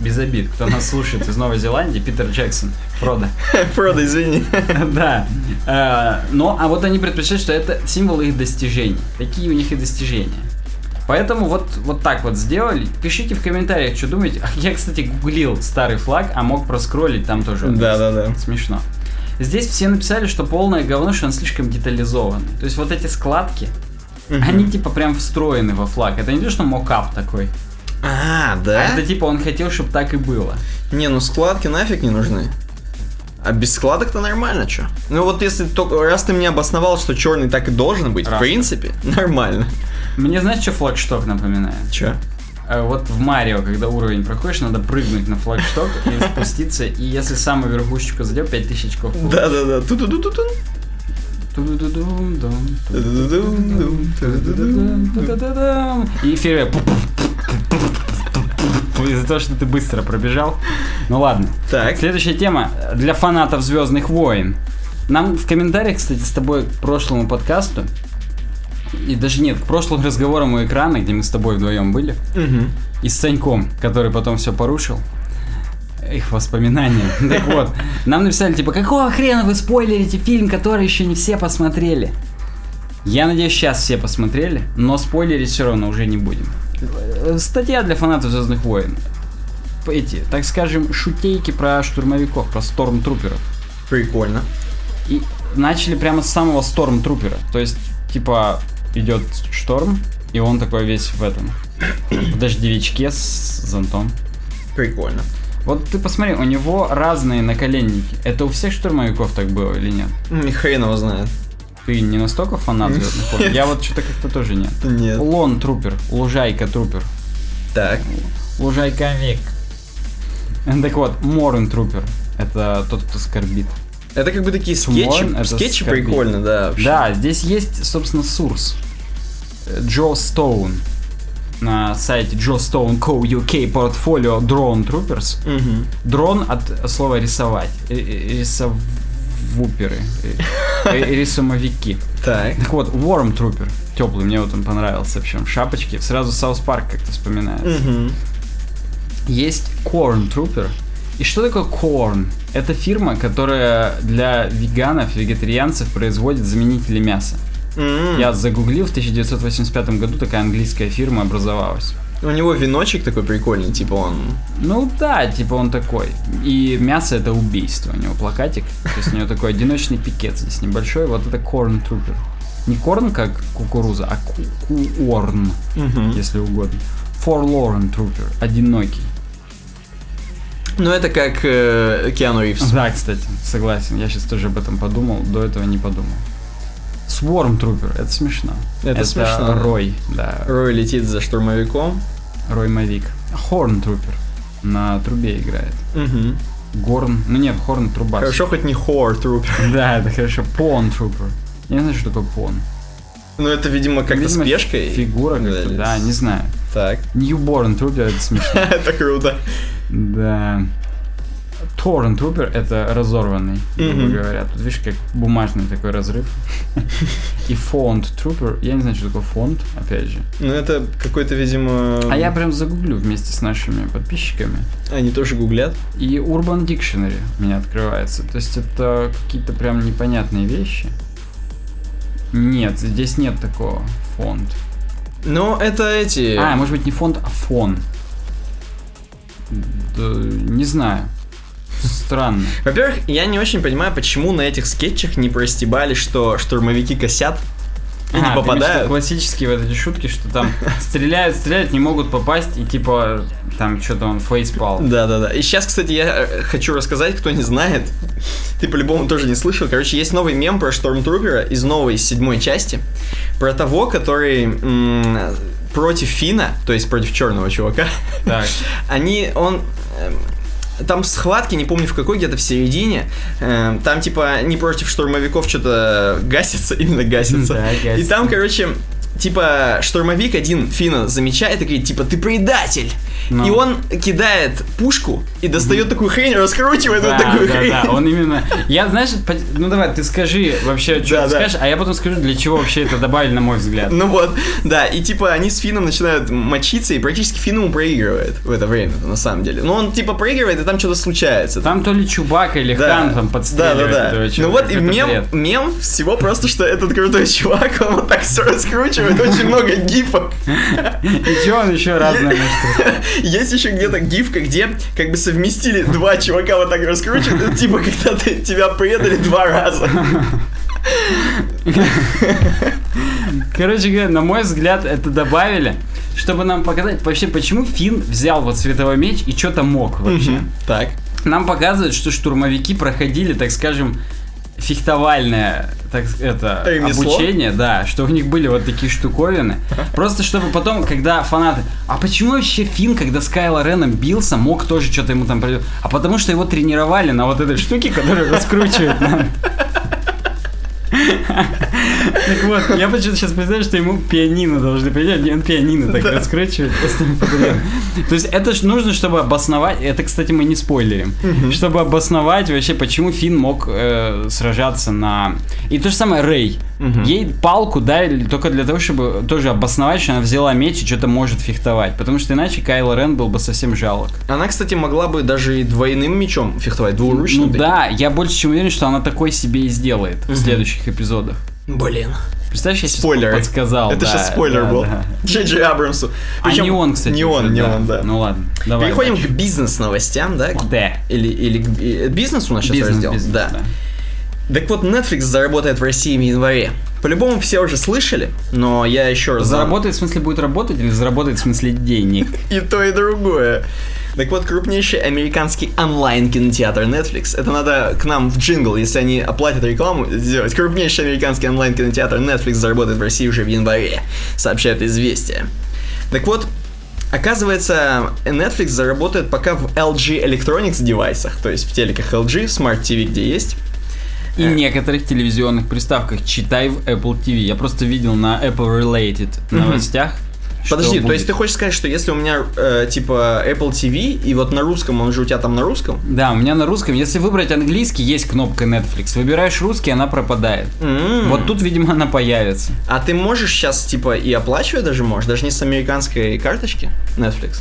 Без обид, кто нас слушает из Новой Зеландии, Питер Джексон, Фродо. Фродо, извини. Да. Э, Но, а вот они предпочитают, что это символ их достижений. Такие у них и достижения. Поэтому вот, вот так вот сделали. Пишите в комментариях, что думаете. А Я, кстати, гуглил старый флаг, а мог проскроллить, там тоже. Да, да, да. Смешно. Здесь все написали, что полное говно, что он слишком детализованный. То есть вот эти складки, они типа прям встроены во флаг. Это не то, что мокап такой. А, А да? это типа он хотел, чтобы так и было. Не, ну складки нафиг не нужны. А без складок-то нормально, чё? Ну вот если только раз ты мне обосновал, что черный так и должен быть, Раз. в принципе, нормально. Мне знаешь, что флагшток напоминает? Чё? А Вот в Марио, когда уровень проходишь, надо прыгнуть на флагшток и спуститься, и если самую верхушечку задел, 5000 очков. Да-да-да. И эфир из-за того, что ты быстро пробежал. Ну ладно. Так. Следующая тема для фанатов Звездных войн. Нам в комментариях, кстати, с тобой к прошлому подкасту, и даже нет, к прошлым разговорам у экрана, где мы с тобой вдвоем были, Мгм. и с Саньком, который потом все порушил. Их воспоминания. Так вот, нам написали, типа, какого хрена вы спойлерите фильм, который еще не все посмотрели? Я надеюсь, сейчас все посмотрели, но спойлерить все равно уже не будем. Э, Статья для фанатов Звездных войн. Эти, так скажем, шутейки про штурмовиков, про стормтруперов. Прикольно. И начали прямо с самого стормтрупера. То есть, типа, идет шторм, и он такой весь в этом. В дождевичке с зонтом. Прикольно. Вот ты посмотри, у него разные наколенники. Это у всех штурмовиков так было или нет? М, Хрен его знает. Ты не настолько фанат Звездных войн? Я вот что-то как-то тоже нет. Нет. Лон трупер, лужайка трупер. Так. Лужайка. Комик. Так вот, Mourn Trooper. Это тот, кто скорбит. Это как бы такие скетчи. это Скетчи скорбит. прикольно, да. вообще. Да, здесь есть, собственно, Source. Joe Stone. На сайте Joe Stone Co. UK Portfolio Drawn Troopers. Мгм. Drawn от слова рисовать. Э, э, Рисовуперы. Э, Рисомовики. Так. Так вот, Warm Trooper. Теплый, мне вот он понравился. В шапочке. Сразу South Park как-то вспоминается. Мгм. Есть Corn Trooper. И что такое Corn? Это фирма, которая для веганов, вегетарианцев производит заменители мяса. М. Я загуглил, в 1985 году такая английская фирма образовалась. У него веночек такой прикольный, типа он... Ну да, типа он такой. И мясо это убийство. У него плакатик. То есть у него такой одиночный пикет здесь небольшой. Вот это Corn Trooper. Не корн как кукуруза, а ку- куорн, Мгм. если угодно. Forlorn Trooper. Одинокий. Ну, это как э, Киану Ривз. Да, кстати, согласен. Я сейчас тоже об этом подумал, до этого не подумал. Swarm Trooper, это смешно. Это смешно. Рой, да. Рой летит за штурмовиком. Рой Мавик. Хорн Трупер на трубе играет. Мгм. Горн, ну нет, Хорн труба. Хорошо, хоть не Хор Труп. Да, это хорошо. Пон Трупер. Я не знаю, что такое пон. Ну, это, видимо, как-то Видимо, с пешкой. Фигура как-то, да, не знаю. Так. Newborn Trooper, это смешно. Это круто. Да. Торрент Трупер это разорванный, грубо Мгм. говоря. Тут видишь, как бумажный такой разрыв. И фонд Трупер, я не знаю, что такое фонд, опять же. Ну, это какой-то, видимо... А я прям загуглю вместе с нашими подписчиками. Они тоже гуглят. И Urban Dictionary у меня открывается. То есть это какие-то прям непонятные вещи. Нет, здесь нет такого. Фонд. Ну, это эти... А, может быть не фонд, а фон. Да, не знаю. Странно. Во-первых, я не очень понимаю, почему на этих скетчах не простебали, что штурмовики косят и А, не попадают. классические вот эти шутки, что там стреляют, стреляют, не могут попасть, и типа там что-то он фейспал. Да-да-да. И сейчас, кстати, я э, хочу рассказать, кто не знает. Ты по-любому тоже не слышал. Короче, есть новый мем про Штормтрупера из новой седьмой части. Про того, который м, против Фина, то есть против черного чувака. Так. Они, он... Там схватки, не помню в какой, где-то в середине. Эм, Там, типа, не против штурмовиков что-то гасится, именно гасится. Да, И гасится. там, короче, типа, штурмовик один Фина замечает и говорит, типа, ты предатель. Ну. И он кидает пушку и достает такую хрень, раскручивает Да, вот такую да, хрень. да, он именно... Я, знаешь, ну давай, ты скажи вообще, что Да, ты да. скажешь, а я потом скажу, для чего вообще это добавили, на мой взгляд. Ну вот, да, и типа они с Фином начинают мочиться, и практически Фин ему проигрывает в это время, на самом деле. Но он типа проигрывает, и там что-то случается. Там то ли Чубака или Хан там подстреливает да, да, этого да. Ну вот и мем, бред. мем всего просто, что этот крутой чувак, он вот так все раскручивает, очень много гифок. И чё он еще разное может Есть еще где-то гифка, где как бы совместили два чувака вот так раскручивают, это типа когда ты, тебя предали два раза. Короче говоря, на мой взгляд, это добавили, чтобы нам показать вообще, почему Финн взял вот световой меч и что-то мог вообще. Так. Нам показывают, что штурмовики проходили, так скажем, фехтовальное так, это, Ремесло? обучение, да, что у них были вот такие штуковины. Просто чтобы потом, когда фанаты... А почему вообще Финн, когда с Кайло Реном бился, мог тоже что-то ему там... придет? А потому что его тренировали на вот этой штуке, которая раскручивает нам. Так вот, я почему-то сейчас представляю, что ему пианино должны принять, и он пианино так раскручивает. То есть это ж нужно, чтобы обосновать, это, кстати, мы не спойлерим, чтобы обосновать вообще, почему Финн мог э, сражаться на... И то же самое Рэй. Ей палку дали только для того, чтобы тоже обосновать, что она взяла меч и что-то может фехтовать. Потому что иначе Кайло Рен был бы совсем жалок. Она, кстати, могла бы даже и двойным мечом фехтовать, двуручным. Ну таким. да, я больше чем уверен, что она такой себе и сделает в следующих эпизодах. Блин. Представляешь, я сейчас Спойлер. подсказал. Это да, сейчас спойлер да, был. да. Джей Джей Абрамсу. А Причем- не он, кстати. Не он, не он, да. Ну ладно, давай. Переходим дальше. к бизнес-новостям, да? Да. Или, или к э, бизнес у нас сейчас Бизнес, раздел? бизнес, да. да. Так вот, Netflix заработает в России в январе. По-любому все уже слышали, но я еще раз... Заработает в смысле будет работать или заработает в смысле денег? И то, и другое. Так вот, крупнейший американский онлайн-кинотеатр Netflix. Это надо к нам в джингл, если они оплатят рекламу, сделать. Крупнейший американский онлайн-кинотеатр Netflix заработает в России уже в январе, сообщают известия. Так вот, оказывается, Netflix заработает пока в LG Electronics девайсах, то есть в телеках LG, в Smart TV, где есть. И некоторых телевизионных приставках, читай в Apple TV. Я просто видел на Apple Related новостях. что Подожди, то будет. есть ты хочешь сказать, что если у меня э, типа Apple TV, и вот на русском, он же у тебя там на русском? Да, у меня на русском, если выбрать английский, есть кнопка Netflix. Выбираешь русский, она пропадает. М. Вот тут, видимо, она появится. А ты можешь сейчас, типа, и оплачивать даже можешь, даже не с американской карточки Netflix?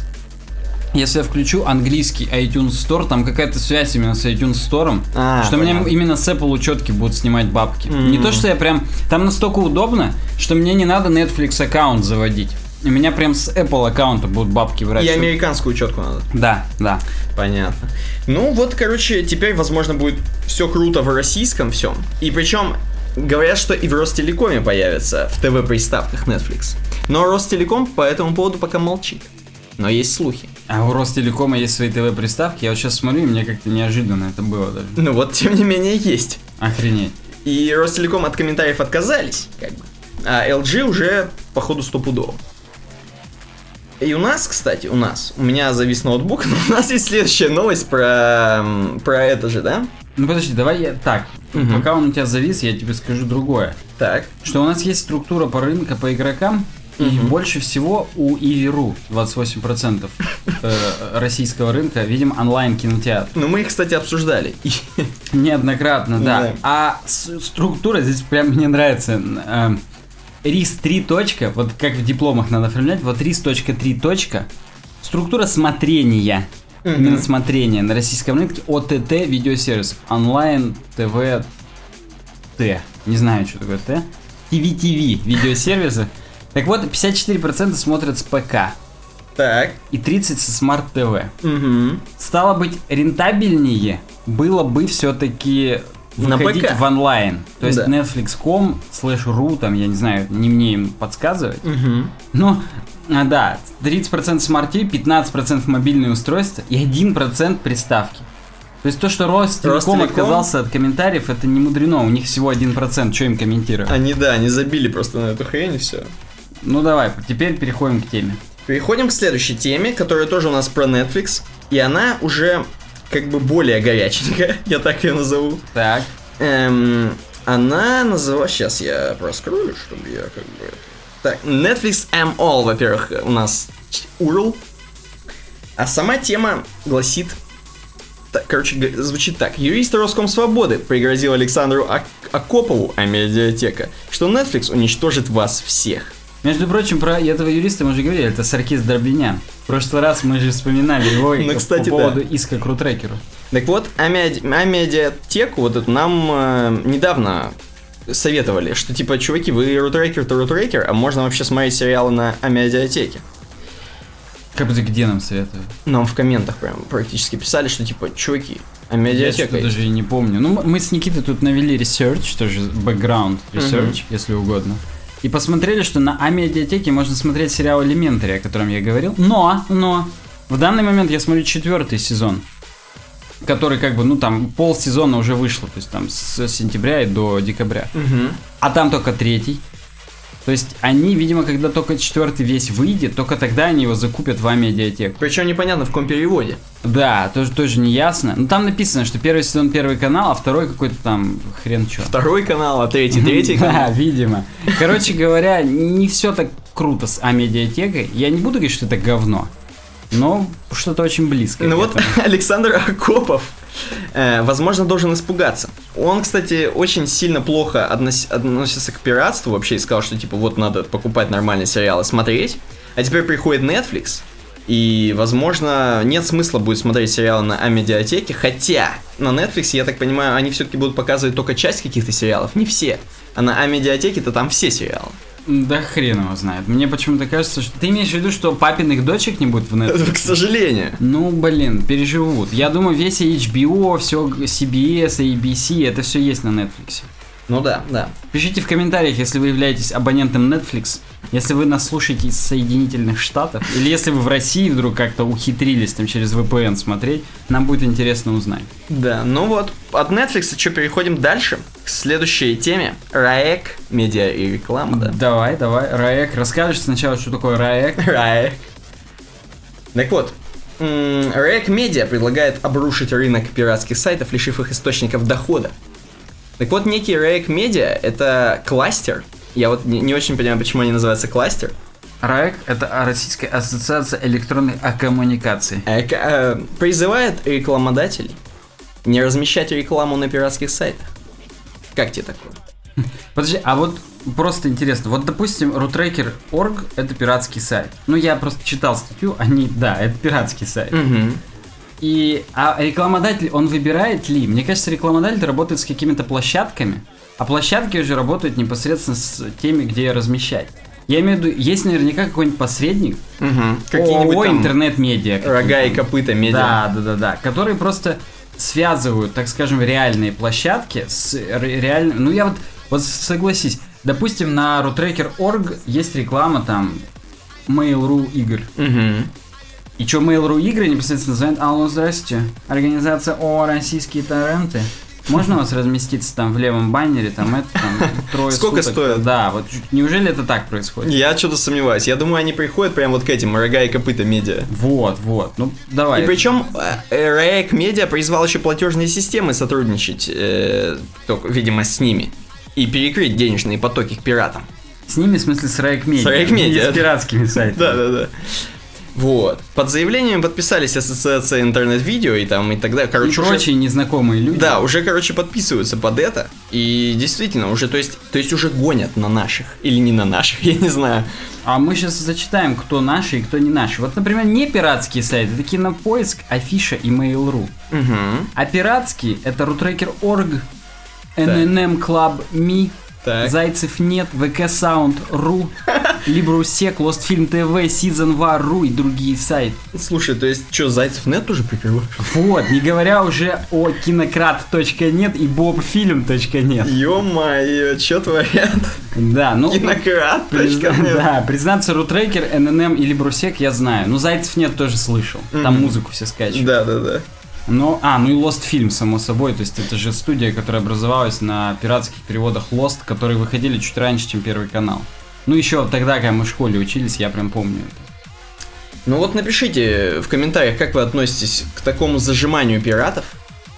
Если я включу английский iTunes Store, там какая-то связь именно с iTunes Store, А, что мне понятно. именно с Apple учетки будут снимать бабки. М. Не то, что я прям... Там настолько удобно, что мне не надо Netflix аккаунт заводить. У меня прям с Apple аккаунта будут бабки брать. И американскую учетку надо. Да, да. Понятно. Ну вот, короче, теперь, возможно, будет все круто в российском всем. И причем говорят, что и в Ростелекоме появится в ТВ-приставках Netflix. Но Ростелеком по этому поводу пока молчит. Но есть слухи. А у Ростелекома есть свои ТВ-приставки. Я вот сейчас смотрю, и мне как-то неожиданно это было даже. Ну вот, тем не менее, есть. Охренеть. И Ростелеком от комментариев отказались, как бы. А LG уже, походу, стопудово. И у нас, кстати, у нас, у меня завис ноутбук, но у нас есть следующая новость про, про это же, да? Ну подожди, давай я... Так, Мгм. пока он у тебя завис, я тебе скажу другое. Так. Что у нас есть структура по рынка по игрокам, и Мгм. больше всего у Иви.ру 28% э, российского рынка, видим, онлайн-кинотеатр. Ну, мы их, кстати, обсуждали. Неоднократно, да. Да. А структура здесь прям мне нравится. Э, рис 3 точка, вот как в дипломах надо оформлять, вот рис.3 точка, структура смотрения, именно смотрения на российском рынке OTT видеосервисов, онлайн, ТВ, Т, не знаю, что такое Т, ТВ-ТВ видеосервисы. Так вот, 54% смотрят с ПК Так. и 30% со смарт-ТВ. Мгм. Стало быть, рентабельнее было бы все-таки На выходить ПК. в онлайн. То есть Да. Netflix.com, slash ru, там, я не знаю, не мне им подсказывать. Мгм. Но, а, да, 30% Smart TV, 15% мобильные устройства и 1% приставки. То есть то, что Ростелеком? отказался от комментариев, это не мудрено. У них всего 1%, что им комментировать? Они, да, они забили просто на эту хрень и все. Ну давай, теперь переходим к теме. Переходим к следующей теме, которая тоже у нас про Netflix. И она уже как бы более горяченькая, я так ее назову. Так, Эм, она называлась... Сейчас я проскроллю, чтобы я как бы... Так, Netflix M All, во-первых, у нас URL. А сама тема гласит... Так, короче, звучит так. Юрист Роскомсвободы пригрозил Александру Ак- Акопову, а медиатека, что Netflix уничтожит вас всех. Между прочим, про этого юриста мы уже говорили, это Саркис Дробинян. В прошлый раз мы же вспоминали его Ну, по кстати, поводу да. иска к рутрекеру. Так вот, а, меди- а вот эту нам э, недавно советовали, что типа, чуваки, вы рутрекер, то рутрекер, а можно вообще смотреть сериалы на Амедиатеке. Как бы где нам советуют? Нам в комментах прям практически писали, что типа, чуваки, Я Амедиатека что-то есть. даже и не помню. Ну, мы с Никитой тут навели research, тоже background research, если угодно. И посмотрели, что на Амедиатеке можно смотреть сериал Elementary, о котором я говорил. Но, но, в данный момент я смотрю четвертый сезон. Который как бы, ну там, пол сезона уже вышло, то есть там с сентября и до декабря. Мгм. А там только третий. То есть они, видимо, когда только четвертый весь выйдет, только тогда они его закупят в медиатеку. Причем непонятно в каком переводе. Да, тоже, тоже не ясно. Ну там написано, что первый сезон первый канал, а второй какой-то там хрен чё. Второй канал, а третий, третий Да, канал. видимо. Короче говоря, не все так круто с А-медиатекой. Я не буду говорить, что это говно. Но что-то очень близкое. Ну вот. Александр Акопов, возможно, должен испугаться. Он, кстати, очень сильно плохо относ- относится к пиратству вообще и сказал, что типа вот надо покупать нормальные сериалы, смотреть. А теперь приходит Netflix, и, возможно, нет смысла будет смотреть сериалы на Амедиатеке, хотя на Netflix, я так понимаю, они все-таки будут показывать только часть каких-то сериалов, не все. А на Амедиатеке-то там все сериалы. Да хрен его знает. Мне почему-то кажется, что... Ты имеешь в виду, что папиных дочек не будет в Netflix? К сожалению. Ну, блин, переживут. Я думаю, весь HBO, все CBS, ABC, это все есть на Netflix. Ну да, да. Пишите в комментариях, если вы являетесь абонентом Netflix, если вы нас слушаете из Соединительных Штатов, или если вы в России вдруг как-то ухитрились там через VPN смотреть, нам будет интересно узнать. Да, ну вот, от Netflix что, переходим дальше к следующей теме. РАЭК, медиа и реклама, да? Давай, давай, Раек, расскажешь сначала, что такое Раек? РАЭК. Так вот, РАЭК Медиа предлагает обрушить рынок пиратских сайтов, лишив их источников дохода. Так вот, некий РАЭК Медиа — это кластер. Я вот не, не очень понимаю, почему они называются кластер. РАЭК – это Российская ассоциация электронных коммуникаций. Э, к- э, призывает рекламодателей не размещать рекламу на пиратских сайтах. Как тебе такое? Подожди, а вот просто интересно, вот допустим, RootRacker.org – это пиратский сайт. Ну, я просто читал статью, они, да, это пиратский сайт. Угу. И а рекламодатель, он выбирает ли? Мне кажется, рекламодатель работает с какими-то площадками, а площадки уже работают непосредственно с теми, где размещать. Я имею в виду, есть наверняка какой-нибудь посредник, Угу. какие-нибудь интернет-медиа. рога и копыта медиа. Да, да, да, да. Которые просто связывают, так скажем, реальные площадки с ре- реальным. Ну я вот, вот согласись, допустим, на RootRacker.org есть реклама там Mail.ru игр. Угу. И что, Mail.ru игры непосредственно звонят? Алло, здрасте. Организация ООО «Российские торренты». Можно у вас разместиться там в левом баннере, там это, там, трое Сколько суток? стоит? Да, вот неужели это так происходит? Я что-то сомневаюсь. Я думаю, они приходят прям вот к этим рога и копыта медиа. Вот, вот, ну давай. И причем э, Раек Медиа призвал еще платежные системы сотрудничать, э, только, видимо, с ними. И перекрыть денежные потоки к пиратам. С ними, в смысле, с Райк Медиа. С Райк Медиа. с пиратскими сайтами. Да-да-да. Вот. Под заявлением подписались Ассоциация интернет-видео и там и так далее. И Короче, уже- прочие незнакомые люди. Да, уже, короче, подписываются под это. И действительно, уже, то есть, то есть уже гонят на наших. Или не на наших, я не знаю. А мы сейчас зачитаем, кто наши и кто не наши. Вот, например, не пиратские сайты, это Кинопоиск, Афиша и Mail.ru. Угу. А пиратские это Rutracker.org, NNM Club Me, Так. Зайцев нет, ВК Sound.ru, Либрусек, Film TV, Season War.ru и другие сайты. Слушай, то есть, что, Зайцев нет уже прикрываешь? Вот, не говоря уже о кинократ.нет и bobfilm.нет. Ё-моё, что творят? Да, ну... Кинократ. призна- Да, признаться, Рутрекер, ННМ или Брусек я знаю. Ну, Зайцев нет тоже слышал. Там музыку все скачивают. Да, да, да. Но, а, ну и Lost Film, само собой. То есть это же студия, которая образовалась на пиратских переводах Lost, которые выходили чуть раньше, чем Первый канал. Ну, еще тогда, когда мы в школе учились, я прям помню это. Ну вот напишите в комментариях, как вы относитесь к такому зажиманию пиратов.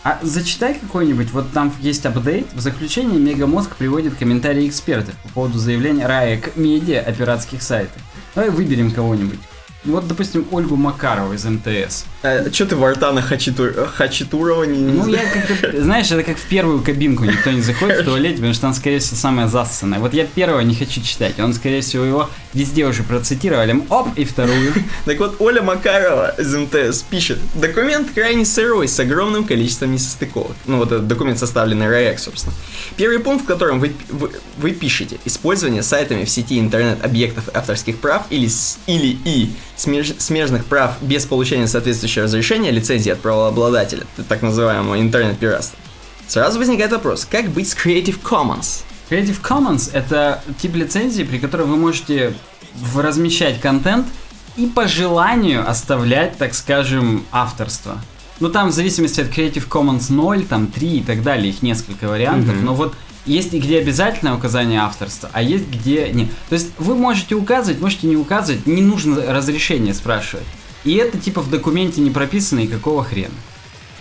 А зачитай какой-нибудь, вот там есть апдейт. В заключение Мегамозг приводит комментарии экспертов по поводу заявления Раек Медиа о пиратских сайтах. Давай выберем кого-нибудь. Вот, допустим, Ольгу Макарову из МТС. А, что ты Вартана Хачитур... Хачатурова не... Ну, я как-то, знаешь, это как в первую кабинку никто не заходит в туалете, потому что она, скорее всего, самая зассанная. Вот я первого не хочу читать, он, скорее всего, его везде уже процитировали. Оп, и вторую. Так вот, Оля Макарова из МТС пишет, документ крайне сырой, с огромным количеством несостыковок. Ну, вот этот документ составленный РАЭК, собственно. Первый пункт, в котором вы, вы, вы пишете использование сайтами в сети интернет-объектов авторских прав или, или и смеж- смежных прав без получения соответствующего разрешения лицензии от правообладателя, так называемого интернет-пиратства. Сразу возникает вопрос, как быть с Creative Commons? Creative Commons — это тип лицензии, при которой вы можете размещать контент и по желанию оставлять, так скажем, авторство. Ну, там в зависимости от Creative Commons 0, там 3 и так далее, их несколько вариантов, Мгм. но вот есть где обязательное указание авторства, а есть где нет. То есть вы можете указывать, можете не указывать, не нужно разрешение спрашивать. И это типа в документе не прописано, и какого хрена.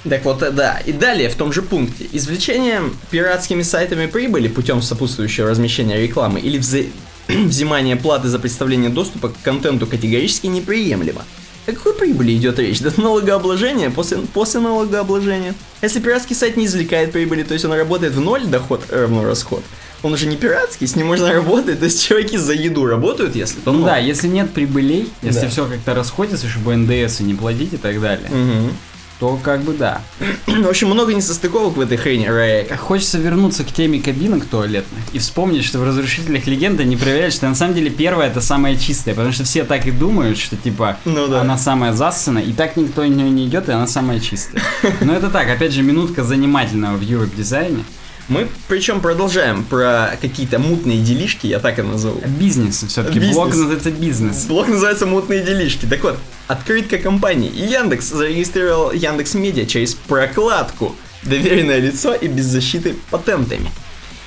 Так вот, э, да. И далее, в том же пункте. Извлечение пиратскими сайтами прибыли путем сопутствующего размещения рекламы или вза- взимания платы за представление доступа к контенту категорически неприемлемо. О какой прибыли идет речь? Да налогообложение, после, после налогообложения. Если пиратский сайт не извлекает прибыли, то есть он работает в ноль доход равно расход, он уже не пиратский, с ним можно работать. То есть чуваки за еду работают, если то Ну ноль. да, если нет прибылей, если Да. все как-то расходится, чтобы НДС не платить и так далее, Мгм. То как бы да. В общем, много несостыковок в этой хрени, Раэка. Хочется вернуться к теме кабинок туалетных и вспомнить, что в «Разрушителях легенды» не проверяют, что на самом деле первая это самая чистая, потому что все так и думают, что типа Ну да. она самая зассана, и так никто в нее не идет, и она самая чистая. Но это так, опять же, минутка занимательного в Europe дизайне. Мы причем продолжаем про какие-то мутные делишки, я так и назову. Бизнес все-таки. Блог называется бизнес. Блог называется «Мутные делишки». Так вот, открытка компании Яндекс зарегистрировал Яндекс Медиа через прокладку «Доверенное лицо и без защиты патентами».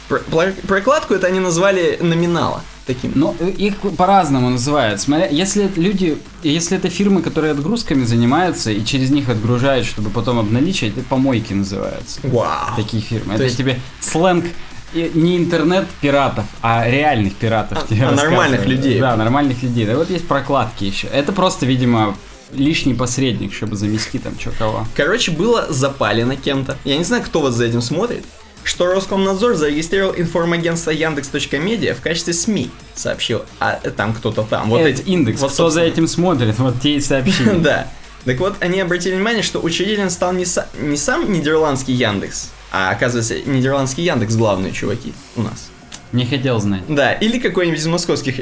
Прокладку это они назвали номинала таким. Э, их по-разному называют. Смотря, если это люди, если это фирмы, которые отгрузками занимаются и через них отгружают, чтобы потом обналичивать, это помойки называются. Вау. Такие фирмы. То это есть- тебе сленг не интернет-пиратов, а реальных пиратов. А- а нормальных людей. Да, нормальных людей. Да вот есть прокладки еще. Это просто, видимо, лишний посредник, чтобы замести там что кого. Короче, было запалено кем-то. Я не знаю, кто вас за этим смотрит. Что Роскомнадзор зарегистрировал информагентство Яндекс.Медиа в качестве СМИ, сообщил. А э, там кто-то там. Вот Это эти. индекс. Вот, Кто за собственно. этим смотрит, вот те и сообщения. Да. Так вот, они обратили внимание, что учредителем стал не, са- не сам нидерландский Яндекс, а оказывается нидерландский Яндекс главные чуваки у нас. Не хотел знать. Да, или какой-нибудь из московских,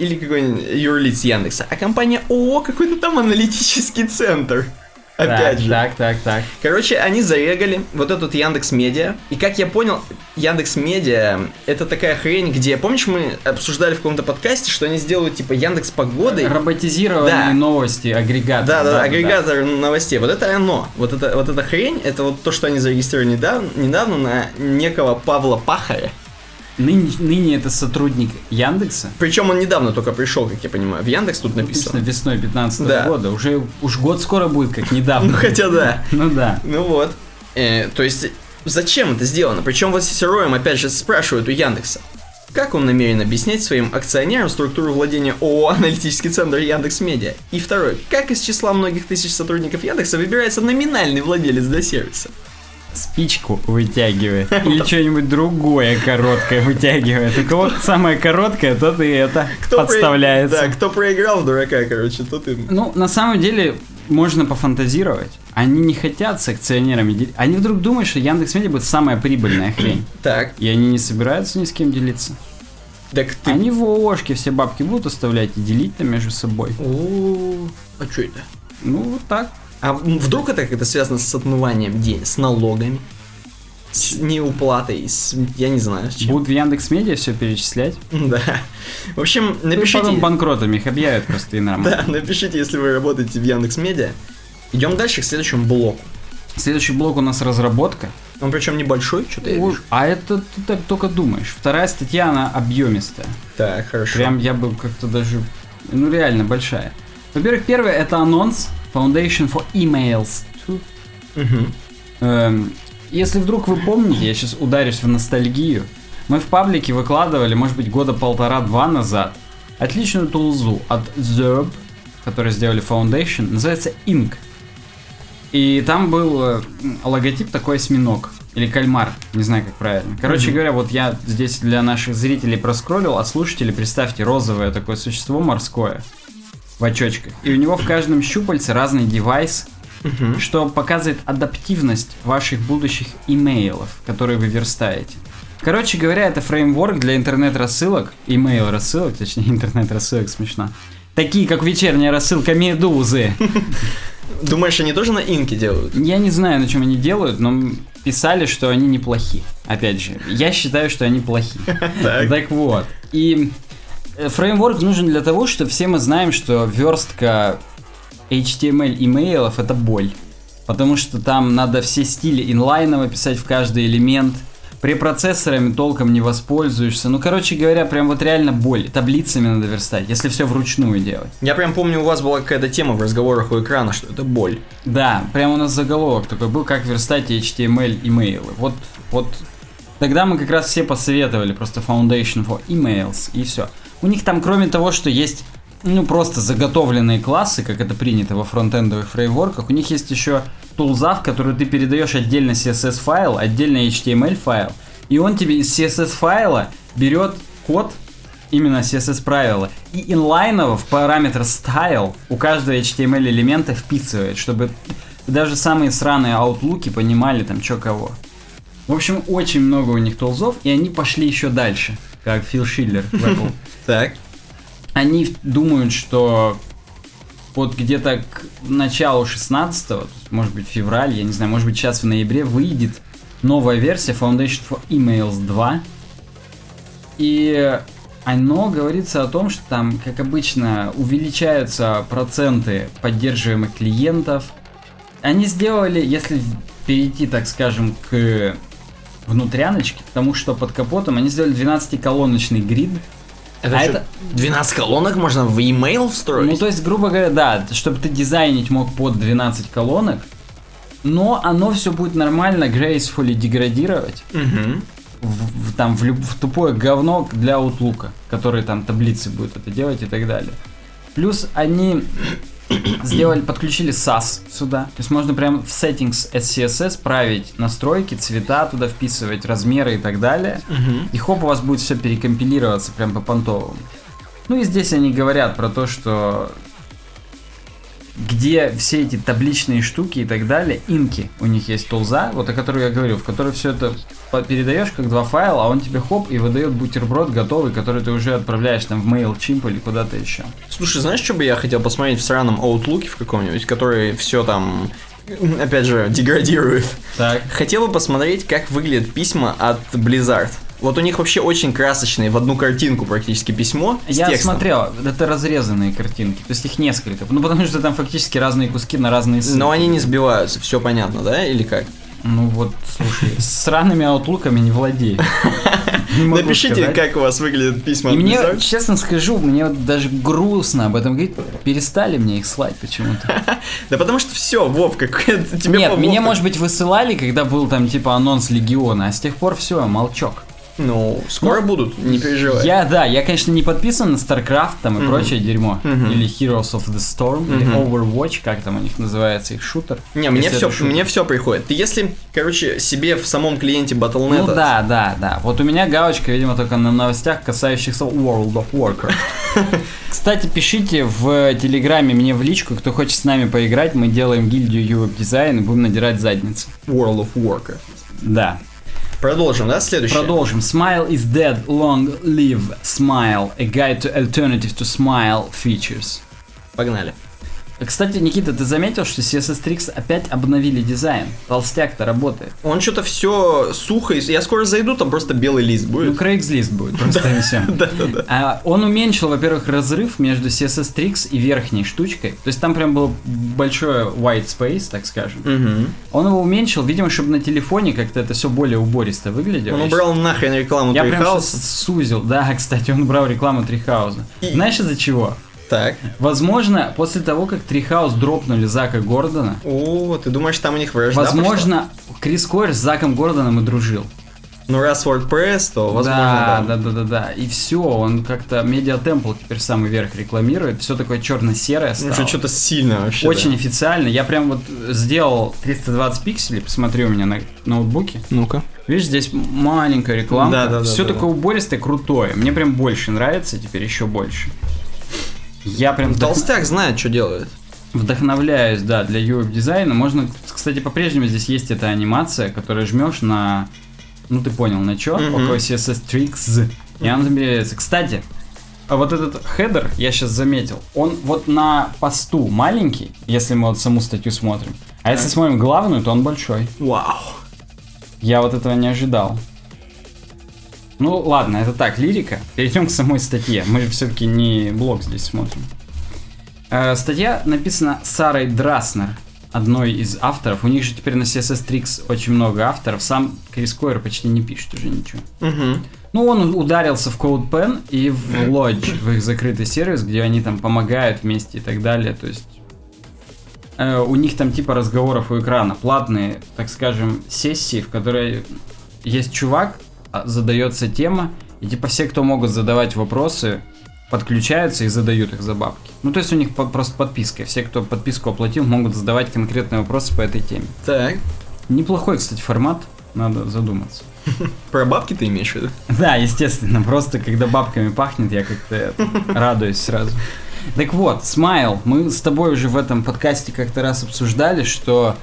или какой-нибудь юрлиц Яндекса, а компания ООО какой-то там аналитический центр. Опять так, же. Так, так, так. Короче, они зарегали вот этот Яндекс Медиа. И как я понял, Яндекс Медиа это такая хрень, где, помнишь, мы обсуждали в каком-то подкасте, что они сделают типа Яндекс Погоды. Роботизированные Да. новости, агрегатор. Да, да, агрегатор новостей. Вот это оно. Вот это, вот эта хрень, это вот то, что они зарегистрировали недавно, недавно на некого Павла Пахаря. Ныне, ныне это сотрудник Яндекса. Причем он недавно только пришел, как я понимаю. В Яндекс тут Написано написано. весной 15 Да. года. Уже уж год скоро будет, как Ну, недавно. хотя да. Ну да. Ну вот. Э, то есть, зачем это сделано? Причем вот с Роем опять же спрашивают у Яндекса. Как он намерен объяснять своим акционерам структуру владения ООО «Аналитический центр Яндекс Медиа»? И второй. Как из числа многих тысяч сотрудников Яндекса выбирается номинальный владелец до сервиса? Спичку вытягивает. Или что-нибудь другое короткое вытягивает. У кого самое короткое, тот и это про- подставляется. Да, кто проиграл в дурака, короче, тот и... Ну, на самом деле, можно пофантазировать. Они не хотят с акционерами делиться. Они вдруг думают, что Яндекс Медиа будет самая прибыльная хрень. Так, И они не собираются ни с кем делиться. так ты... Они в ООшке все бабки будут оставлять и делить там между собой. О, а что это? Ну, вот так. А вдруг это как-то связано с отмыванием денег, с налогами? С неуплатой, с... я не знаю, с чем. Будут в Яндекс Медиа все перечислять. Да. В общем, Ну, напишите... потом банкротами их объявят просто и нормально. Да, напишите, если вы работаете в Яндекс Медиа. Идем дальше к следующему блоку. Следующий блок у нас разработка. Он причем небольшой, что-то я вижу. А это ты так только думаешь. Вторая статья, она объемистая. Так, хорошо. Прям я бы как-то даже... Ну, реально большая. Во-первых, первое это анонс Foundation for Emails 2. Мгм. Эм, если вдруг вы помните, я сейчас ударюсь в ностальгию, мы в паблике выкладывали, может быть, года полтора-два назад, отличную тулзу от Zerb, которые сделали Foundation, называется Ink. И там был э, логотип такой осьминог. Или кальмар, не знаю как правильно. Короче Мгм. говоря, вот я здесь для наших зрителей проскроллил, а слушателей представьте розовое такое существо морское в очочках. И у него в каждом щупальце разный девайс, Мгм. что показывает адаптивность ваших будущих имейлов, которые вы верстаете. Короче говоря, это фреймворк для интернет-рассылок, имейл-рассылок, точнее интернет-рассылок смешно. Такие, как вечерняя рассылка Медузы. Думаешь, они тоже на инке делают? Я не знаю, на чем они делают, но писали, что они неплохи. Опять же, я считаю, что они плохи. Так. Вот. И фреймворк нужен для того, что все мы знаем, что верстка HTML имейлов это боль. Потому что там надо все стили инлайново писать в каждый элемент. Препроцессорами толком не воспользуешься. Ну, короче говоря, прям вот реально боль. Таблицами надо верстать, если все вручную делать. Я прям помню, у вас была какая-то тема в разговорах у экрана, что это боль. Да, прям у нас заголовок такой был, как верстать HTML имейлы. Вот, вот тогда мы как раз все посоветовали просто Foundation for Emails и все. У них там, кроме того, что есть ну просто заготовленные классы, как это принято во фронтендовых фреймворках, у них есть еще тулза, в которую ты передаешь отдельно CSS файл, отдельно HTML файл, и он тебе из CSS файла берет код именно CSS правила и инлайново в параметр style у каждого HTML элемента вписывает, чтобы даже самые сраные аутлуки понимали там что кого. В общем, очень много у них тулзов, и они пошли еще дальше, как Фил Шиллер в Apple. Так. Они думают, что вот где-то к началу 16 то есть, может быть февраль, я не знаю, может быть сейчас в ноябре выйдет новая версия Foundation for Emails 2. И оно говорится о том, что там, как обычно, увеличаются проценты поддерживаемых клиентов. Они сделали, если перейти, так скажем, к внутряночке, потому что под капотом они сделали 12-колоночный грид, Это А что, это- 12 колонок можно в email встроить? Ну, то есть, грубо говоря, да, чтобы ты дизайнить мог под 12 колонок, но оно все будет нормально gracefully деградировать Мгм. в, в- там, в, люб- в тупое говно для Outlook, который там таблицы будет это делать и так далее. Плюс они сделали, подключили SAS сюда. То есть можно прям в settings SCSS править настройки, цвета туда вписывать, размеры и так далее. Мгм. И хоп, у вас будет все перекомпилироваться прям по понтовому. Ну и здесь они говорят про то, что где все эти табличные штуки и так далее, инки, у них есть тулза, вот о которой я говорю, в которой все это передаешь как два файла, а он тебе хоп и выдает бутерброд готовый, который ты уже отправляешь там в MailChimp или куда-то еще. Слушай, знаешь, что бы я хотел посмотреть в сраном Outlook в каком-нибудь, который все там опять же, деградирует. Так. Хотел бы посмотреть, как выглядят письма от Blizzard. Вот у них вообще очень красочные, в одну картинку практически письмо Я текстом. смотрел, это разрезанные картинки, то есть их несколько. Ну, потому что там фактически разные куски на разные ссылки. Но они не сбиваются, все понятно, да, или как? Ну вот, слушай, с сраными аутлуками не владею. Не Напишите, сказать. как у вас выглядят письма И мне, честно скажу, мне вот даже грустно об этом говорить. Перестали мне их слать почему-то. Да потому что все, Вов, как тебе Нет, мне, может быть, высылали, когда был там типа анонс Легиона, а с тех пор все, молчок. Ну, скоро будут, не переживай. Я, да, я, конечно, не подписан на StarCraft там и Мгм. прочее дерьмо. Мгм. Или Heroes of the Storm, или Мгм. Overwatch, как там у них называется, их шутер. Не, мне все, шутер. мне все приходит. Ты если, короче, себе в самом клиенте Battle.net... Ну да, да, да. Вот у меня галочка, видимо, только на новостях, касающихся World of Warcraft. Кстати, пишите в Телеграме мне в личку, кто хочет с нами поиграть. Мы делаем гильдию Design и будем надирать задницы. World of Warcraft. Да. Продолжим, да, следующее? Продолжим. Smile is dead, long live Smile. A guide to alternative to Smile features. Погнали. Кстати, Никита, ты заметил, что CSS Tricks опять обновили дизайн? Толстяк-то работает. Он что-то все сухо. Я скоро зайду, там просто белый лист Ну, будет. Craigslist будет просто и всем. Да-да-да. А, он уменьшил, во-первых, разрыв между CSS Tricks и верхней штучкой. То есть там прям был большой white space, так скажем. Мгм. Он его уменьшил, видимо, чтобы на телефоне как-то это все более убористо выглядело. Он убрал нахрен рекламу Я прям сузил. Да, кстати, он убрал рекламу Трихауза. Знаешь из-за чего? Так. Возможно, после того, как Трихаус дропнули Зака Гордона, О, ты думаешь, там у них вражда возможно, Крис Койер с Заком Гордоном и дружил. пошла? Ну, раз WordPress, то возможно, да, да. да, да, да, да. И все, он как-то Медиа Темпл теперь самый верх рекламирует. Все такое черно-серое Ну, стало. что, что-то сильно вообще. Очень да. официально. Я прям вот сделал 320 пикселей, посмотри у меня на ноутбуке. Ну-ка. Видишь, здесь маленькая реклама. Да, да, да, Все да, такое убористое, крутое. Мне прям больше нравится, теперь еще больше. Я прям вдох- Толстяк знает, что делает. вдохновляюсь, да, для Europe дизайна. Можно, кстати, по-прежнему здесь есть эта анимация, которая жмешь на, ну ты понял, на что, Мгм. около CSS Tricks, и она замеряется. Кстати, а вот этот header, я сейчас заметил, он вот на посту маленький, если мы вот саму статью смотрим, а если смотрим главную, то он большой. Вау. Я вот этого не ожидал. Ну ладно, это так, лирика. Перейдем к самой статье. Мы же все-таки не блог здесь смотрим. Э, статья написана Сарой Драснер, одной из авторов. У них же теперь на CSS Tricks очень много авторов. Сам Крис Койер почти не пишет уже ничего. Угу. Ну, он ударился в CodePen и в Lodge, в их закрытый сервис, где они там помогают вместе и так далее. То есть э, у них там типа разговоров у экрана, платные, так скажем, сессии, в которой есть чувак, задается тема, и типа все, кто могут задавать вопросы, подключаются и задают их за бабки. Ну, то есть у них по- просто подписка. Все, кто подписку оплатил, могут задавать конкретные вопросы по этой теме. Так. Неплохой, кстати, формат, надо задуматься. Про бабки ты имеешь в виду? Да, естественно, просто когда бабками пахнет, я как-то радуюсь сразу. Так вот, Смайл, мы с тобой уже в этом подкасте как-то раз обсуждали, что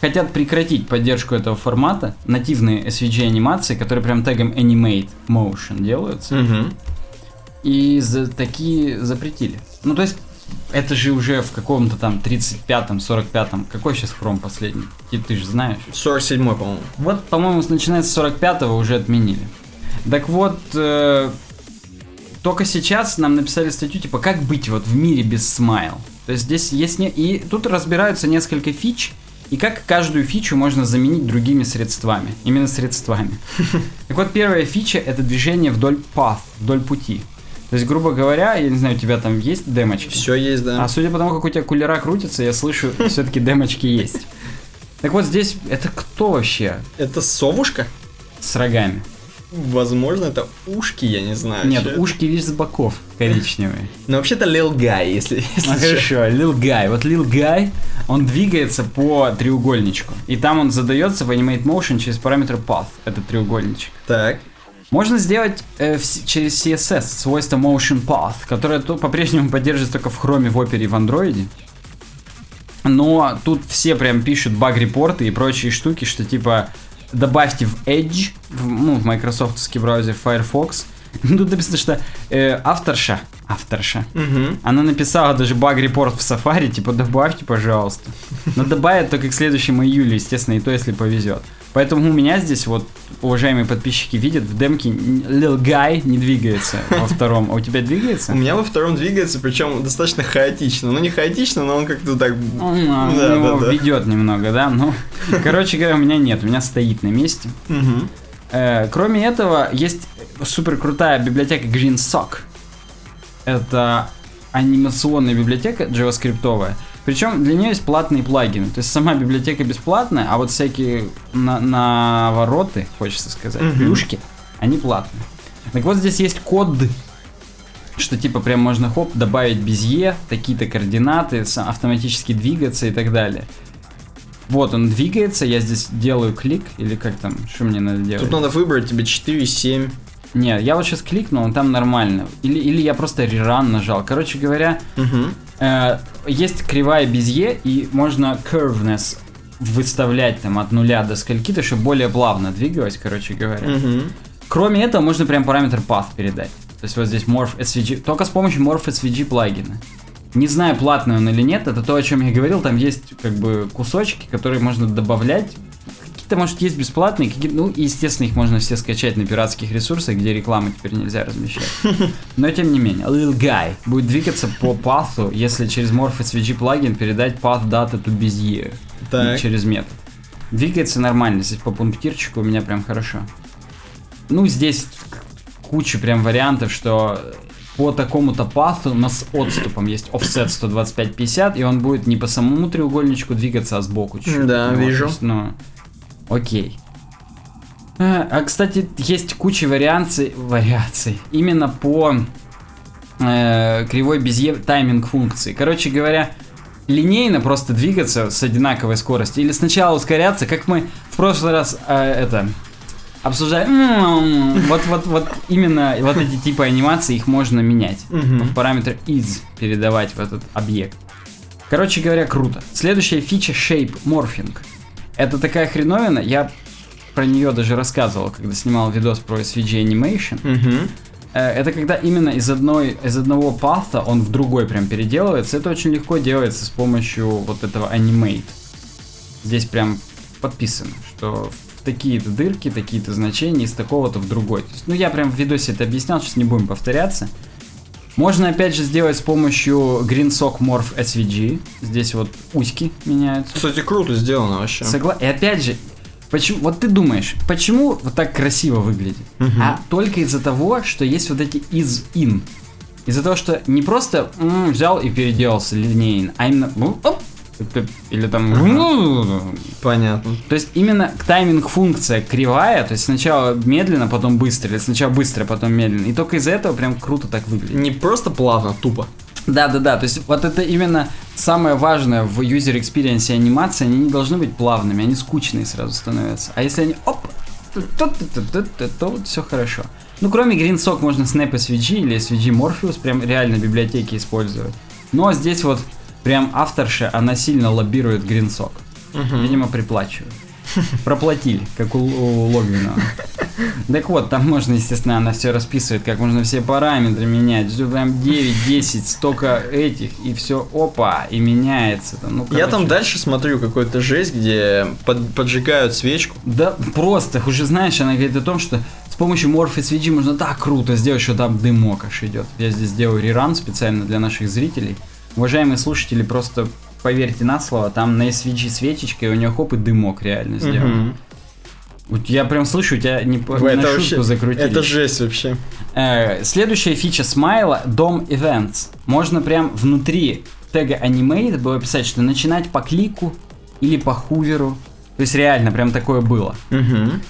хотят прекратить поддержку этого формата, нативные SVG анимации, которые прям тегом Animate Motion делаются, Угу. и за такие запретили. Ну, то есть, это же уже в каком-то там 35-м, 45-м, какой сейчас хром последний? Ты, ты же знаешь. 47-й, по-моему. Вот, по-моему, начиная с 45-го уже отменили. Так вот, э, только сейчас нам написали статью, типа, как быть вот в мире без смайл. То есть здесь есть... Не... И тут разбираются несколько фич, и как каждую фичу можно заменить другими средствами. Именно средствами. Так вот, первая фича — это движение вдоль path, вдоль пути. То есть, грубо говоря, я не знаю, у тебя там есть демочки? Все есть, да. А судя по тому, как у тебя кулера крутится, я слышу, все-таки демочки есть. Так вот здесь, это кто вообще Это совушка? с рогами? Возможно, это ушки, я не знаю. Нет, это. ушки лишь с боков коричневые. Но вообще-то Lil Guy, если, если Ну хорошо, Lil Guy. Вот Lil Guy, он двигается по треугольничку. И там он задается в Animate Motion через параметр Path, этот треугольничек. Так. Можно сделать э, в через CSS свойство Motion Path, которое то- по-прежнему поддерживается только в Chrome, в Opera и в Android. Но тут все прям пишут баг-репорты и прочие штуки, что типа добавьте в Edge, в, ну, в майкрософтовский браузер Firefox, Тут написано, что э, авторша, авторша, Мгм. она написала даже баг-репорт в Safari, типа, добавьте, пожалуйста. Но добавят только к следующему июлю, естественно, и то, если повезет. Поэтому у меня здесь вот, уважаемые подписчики видят, в демке Lil Guy не двигается во втором. А у тебя двигается? У меня во втором двигается, причем достаточно хаотично. Ну, не хаотично, но он как-то так... Он а, Да, его да, да. ведет немного, да? Ну, короче говоря, у меня нет, у меня стоит на месте. Э, кроме этого, есть супер крутая библиотека GreenSock. Это анимационная библиотека джаваскриптовая. Причем для нее есть платные плагины. То есть сама библиотека бесплатная, а вот всякие на- навороты, хочется сказать, Мгм. плюшки, они платные. Так вот здесь есть код, что типа прям можно хоп добавить безе, такие-то координаты, автоматически двигаться и так далее. Вот он двигается, я здесь делаю клик, или как там, что мне надо делать? Тут надо выбрать тебе 4, 7. Не, я вот сейчас кликнул, он там нормально. Или, или я просто реран нажал. Короче говоря, Мгм. э, есть кривая безе, и можно curveness выставлять там от нуля до скольки-то, чтобы более плавно двигалось, короче говоря. Мгм. Кроме этого, можно прям параметр path передать. То есть вот здесь morph SVG, только с помощью morph SVG плагина. Не знаю, платный он или нет, это то, о чем я говорил, там есть как бы кусочки, которые можно добавлять. Какие-то, может, есть бесплатные, какие ну, естественно, их можно все скачать на пиратских ресурсах, где рекламы теперь нельзя размещать. Но, тем не менее, Lil Guy будет двигаться по пату, если через morph SVG плагин передать path data to Bezier Так. через метод. Двигается нормально, здесь по пунктирчику у меня прям хорошо. Ну, здесь куча прям вариантов, что по такому-то пату, но с отступом есть offset 125-50, и он будет не по самому треугольничку двигаться, а сбоку чуть-чуть. Да, Вот, вижу. есть, ну, окей. А, а, кстати, есть куча вариаций, вариаций именно по э, кривой безе тайминг функции. Короче говоря, линейно просто двигаться с одинаковой скоростью или сначала ускоряться, как мы в прошлый раз э, это обсуждали. М-м-м. Вот, вот, вот именно вот эти типы анимации их можно менять. В параметр is передавать в этот объект. Короче говоря, круто. Следующая фича Shape Morphing. Это такая хреновина, я про нее даже рассказывал, когда снимал видос про SVG Animation. Э, Это когда именно из, одной, из одного патha он в другой прям переделывается. Это очень легко делается с помощью вот этого animate. Здесь прям подписано, что в такие-то дырки, такие-то значения из такого-то в другой. То есть, ну, я прям в видосе это объяснял, сейчас не будем повторяться. Можно опять же сделать с помощью GreenSock Morph SVG. Здесь вот узки меняются. Кстати, круто сделано вообще. Согла... И опять же, почему... вот ты думаешь, почему вот так красиво выглядит? Мгм. А только из-за того, что есть вот эти is-in. Из-за того, что не просто м, взял и переделался линейно, а именно оп, или там Понятно. то есть именно тайминг функция кривая, то есть сначала медленно, потом быстро, или сначала быстро, потом медленно. И только из-за этого прям круто так выглядит. Не просто плавно, тупо. Да, да, да. То есть вот это именно самое важное в user experience анимации. Они не должны быть плавными, они скучные сразу становятся. А если они оп, то, то, то, то, все хорошо. Ну, кроме GreenSock можно Snap SVG или SVG Morpheus прям реально в библиотеке использовать. Но здесь вот прям авторша, она сильно лоббирует GreenSock. Видимо, приплачивают. Проплатили, как у, у Логвинова. Так вот, там можно, естественно, она все расписывает, как можно все параметры менять. Все прям 9, 10, столько этих, и все, опа, и меняется. Там, ну, Я там дальше смотрю какую-то жесть, где под- поджигают свечку. Да, просто, уже знаешь, она говорит о том, что с помощью Morph SVG можно так круто сделать, что там дымок аж идет. Я здесь делаю реран специально для наших зрителей. Уважаемые слушатели, просто поверьте на слово, там на SVG свечечка, и у нее хоп и дымок реально сделан. Вот я прям слышу, у тебя не, по- на шутку вообще, закрутились. это жесть вообще. Э, следующая фича смайла Dom Events. Можно прям внутри тега Animate было писать, что начинать по клику или по хуверу. То есть реально прям такое было. Мгм.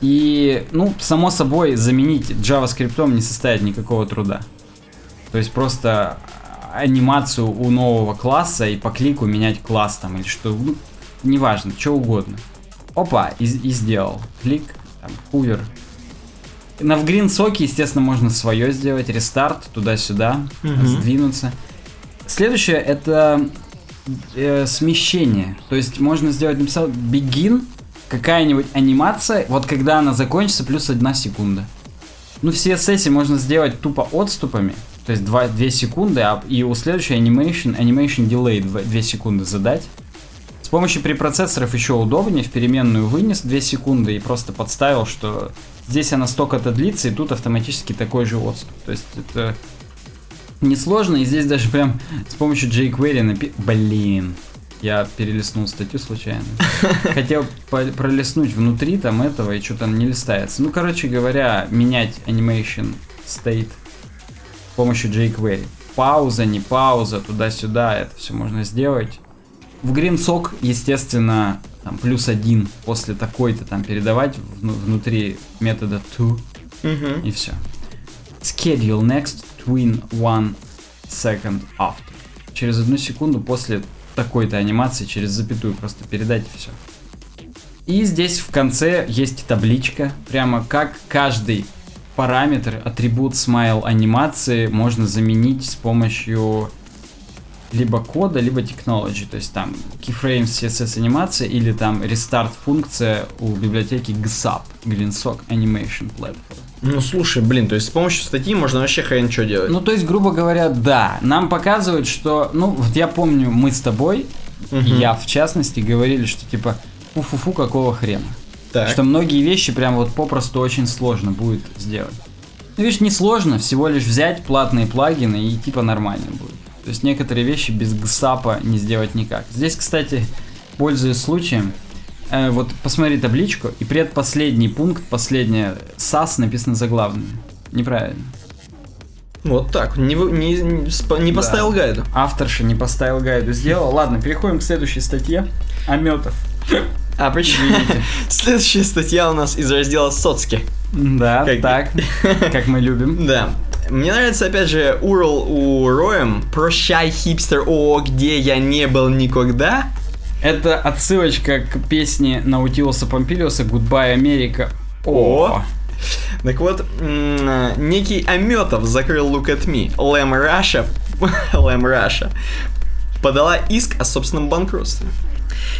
И, ну, само собой, заменить JavaScript не составит никакого труда. То есть просто анимацию у нового класса и по клику менять класс там или что, ну, неважно, что угодно. Опа, и, и сделал. Клик, там, хувер. На в GreenSock, естественно, можно свое сделать, рестарт туда-сюда, Мгм. сдвинуться. Следующее это э, смещение. То есть можно сделать, написал begin, какая-нибудь анимация, вот когда она закончится, плюс одна секунда. Ну, в CSS можно сделать тупо отступами, то есть 2, 2 секунды, а, и у следующей animation, animation delay 2, 2 секунды задать. С помощью препроцессоров еще удобнее, в переменную вынес 2 секунды и просто подставил, что здесь она столько-то длится, и тут автоматически такой же отступ. То есть это несложно, и здесь даже прям с помощью jQuery напи... Блин, я перелистнул статью случайно. Хотел пролистнуть внутри там этого, и что-то не листается. Ну, короче говоря, менять animation state помощью jQuery. Пауза, не пауза, туда-сюда, это все можно сделать. В GreenSock, естественно, там, плюс один после такой-то там передавать внутри метода to, Мгм. и все. Schedule next twin one second after. Через одну секунду после такой-то анимации, через запятую просто передать и все. И здесь в конце есть табличка, прямо как каждый параметр, атрибут смайл анимации можно заменить с помощью либо кода, либо technology, то есть там keyframes CSS анимация или там restart функция у библиотеки GSAP, GreenSock Animation Platform. Ну слушай, блин, то есть с помощью статьи можно вообще хрен что делать. Ну, то есть, грубо говоря, да, нам показывают, что, ну, вот я помню, мы с тобой, и я в частности, говорили, что типа, фу-фу-фу, какого хрена. Так. Что многие вещи прям вот попросту очень сложно будет сделать. Ну, видишь, не сложно, всего лишь взять платные плагины и типа нормально будет. То есть некоторые вещи без гсапа не сделать никак. Здесь, кстати, пользуясь случаем, э, вот посмотри табличку, и предпоследний пункт, последнее SAS написано заглавным. Неправильно. Вот так, не, не, не не поставил гайду. Авторша не поставил гайду, сделал. Ладно, переходим к следующей статье. Ометов. А Извините. следующая статья у нас из раздела соцки. Да, Как- так, как мы любим. Да. Мне нравится, опять же, Урал у Роем. Прощай, хипстер, о, где я не был никогда. Это отсылочка к песне Наутилуса Помпилиуса «Goodbye, Америка». О. Так вот, некий Аметов закрыл Look at Me. Лэм Раша, LAM Russia подала иск о собственном банкротстве.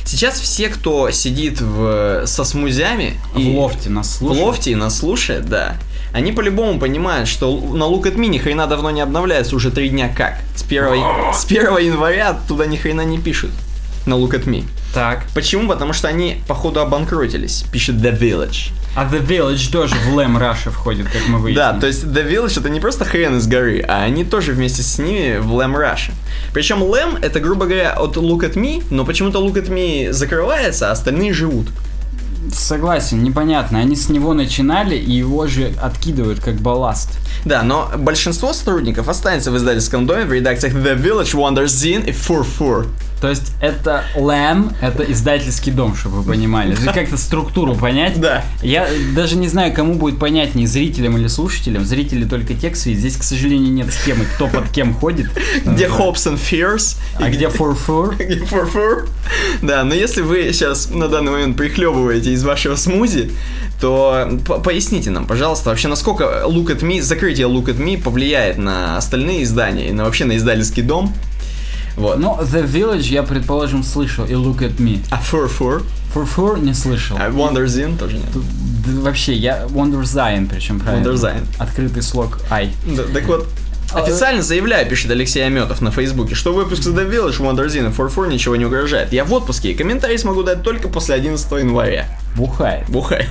Сейчас все, кто сидит в, со смузями В лофте нас в слушают. лофте и нас слушает, да, они по-любому понимают, что на Look at Me ни хрена давно не обновляется уже три дня как. С 1, с 1 января туда ни хрена не пишут на Look at Me. Так. Почему? Потому что они, походу, обанкротились, пишет The Village. А The Village тоже в LAM Russia входит, как мы выяснили. Да, то есть The Village это не просто хрен из горы, а они тоже вместе с ними в LAM Russia. Причем Lamb это, грубо говоря, от Look at Me, но почему-то Look at Me закрывается, а остальные живут. Согласен, непонятно. Они с него начинали и его же откидывают как балласт. Да, но большинство сотрудников останется в издательском доме в редакциях The Village, Wonder Zine и Fur Fur. То есть это Lamb, это издательский дом, чтобы вы понимали. Как-то структуру понять. Да. Я даже не знаю, кому будет понятнее, зрителям или слушателям. Зрители только текст видят. Здесь, к сожалению, нет схемы, кто под кем ходит. Где. Hopes and Fears. А где фур-фур? Где Fur Fur. Да, но если вы сейчас на данный момент прихлебываете из вашего смузи, то по- поясните нам, пожалуйста, вообще, насколько Look at Me, закрытие Look at Me повлияет на остальные издания и на вообще на издательский дом. Вот. Ну, The Village я, предположим, слышал и Look at Me. А Fur Fur, Фур-фур не слышал. а Wonder Zine тоже нет. Вообще, я Wonder Zine, причем правильно. Wonder Zine. Открытый слог I. Да, так вот, официально заявляю, пишет Алексей Аметов на Фейсбуке, что выпуск The Village, Wonder Zine и Fur Fur ничего не угрожает. Я в отпуске, и комментарии смогу дать только после 11 января. Бухает. Бухает.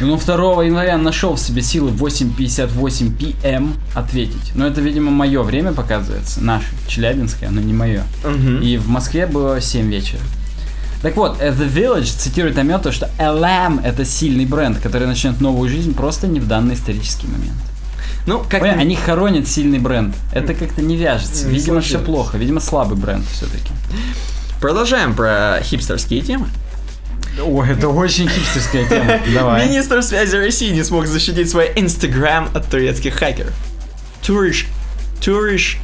Ну, 2 января нашел в себе силы в 8.58 пм ответить. Но это, видимо, мое время показывается. Наше, челябинское, но не мое. Мгм. И в Москве было 7 вечера. Так вот, э, The Village цитирует Амета, что LM это сильный бренд, который начнет новую жизнь просто не в данный исторический момент. Ну, как Понятно, они хоронят сильный бренд. Это как-то не вяжется. Не Видимо, все сложилось. плохо. Видимо, слабый бренд все-таки. Продолжаем про хипстерские темы. Ой, это очень хипстерская тема. Давай. Министр связи России не смог защитить свой Инстаграм от турецких хакеров. Turkish, Turkish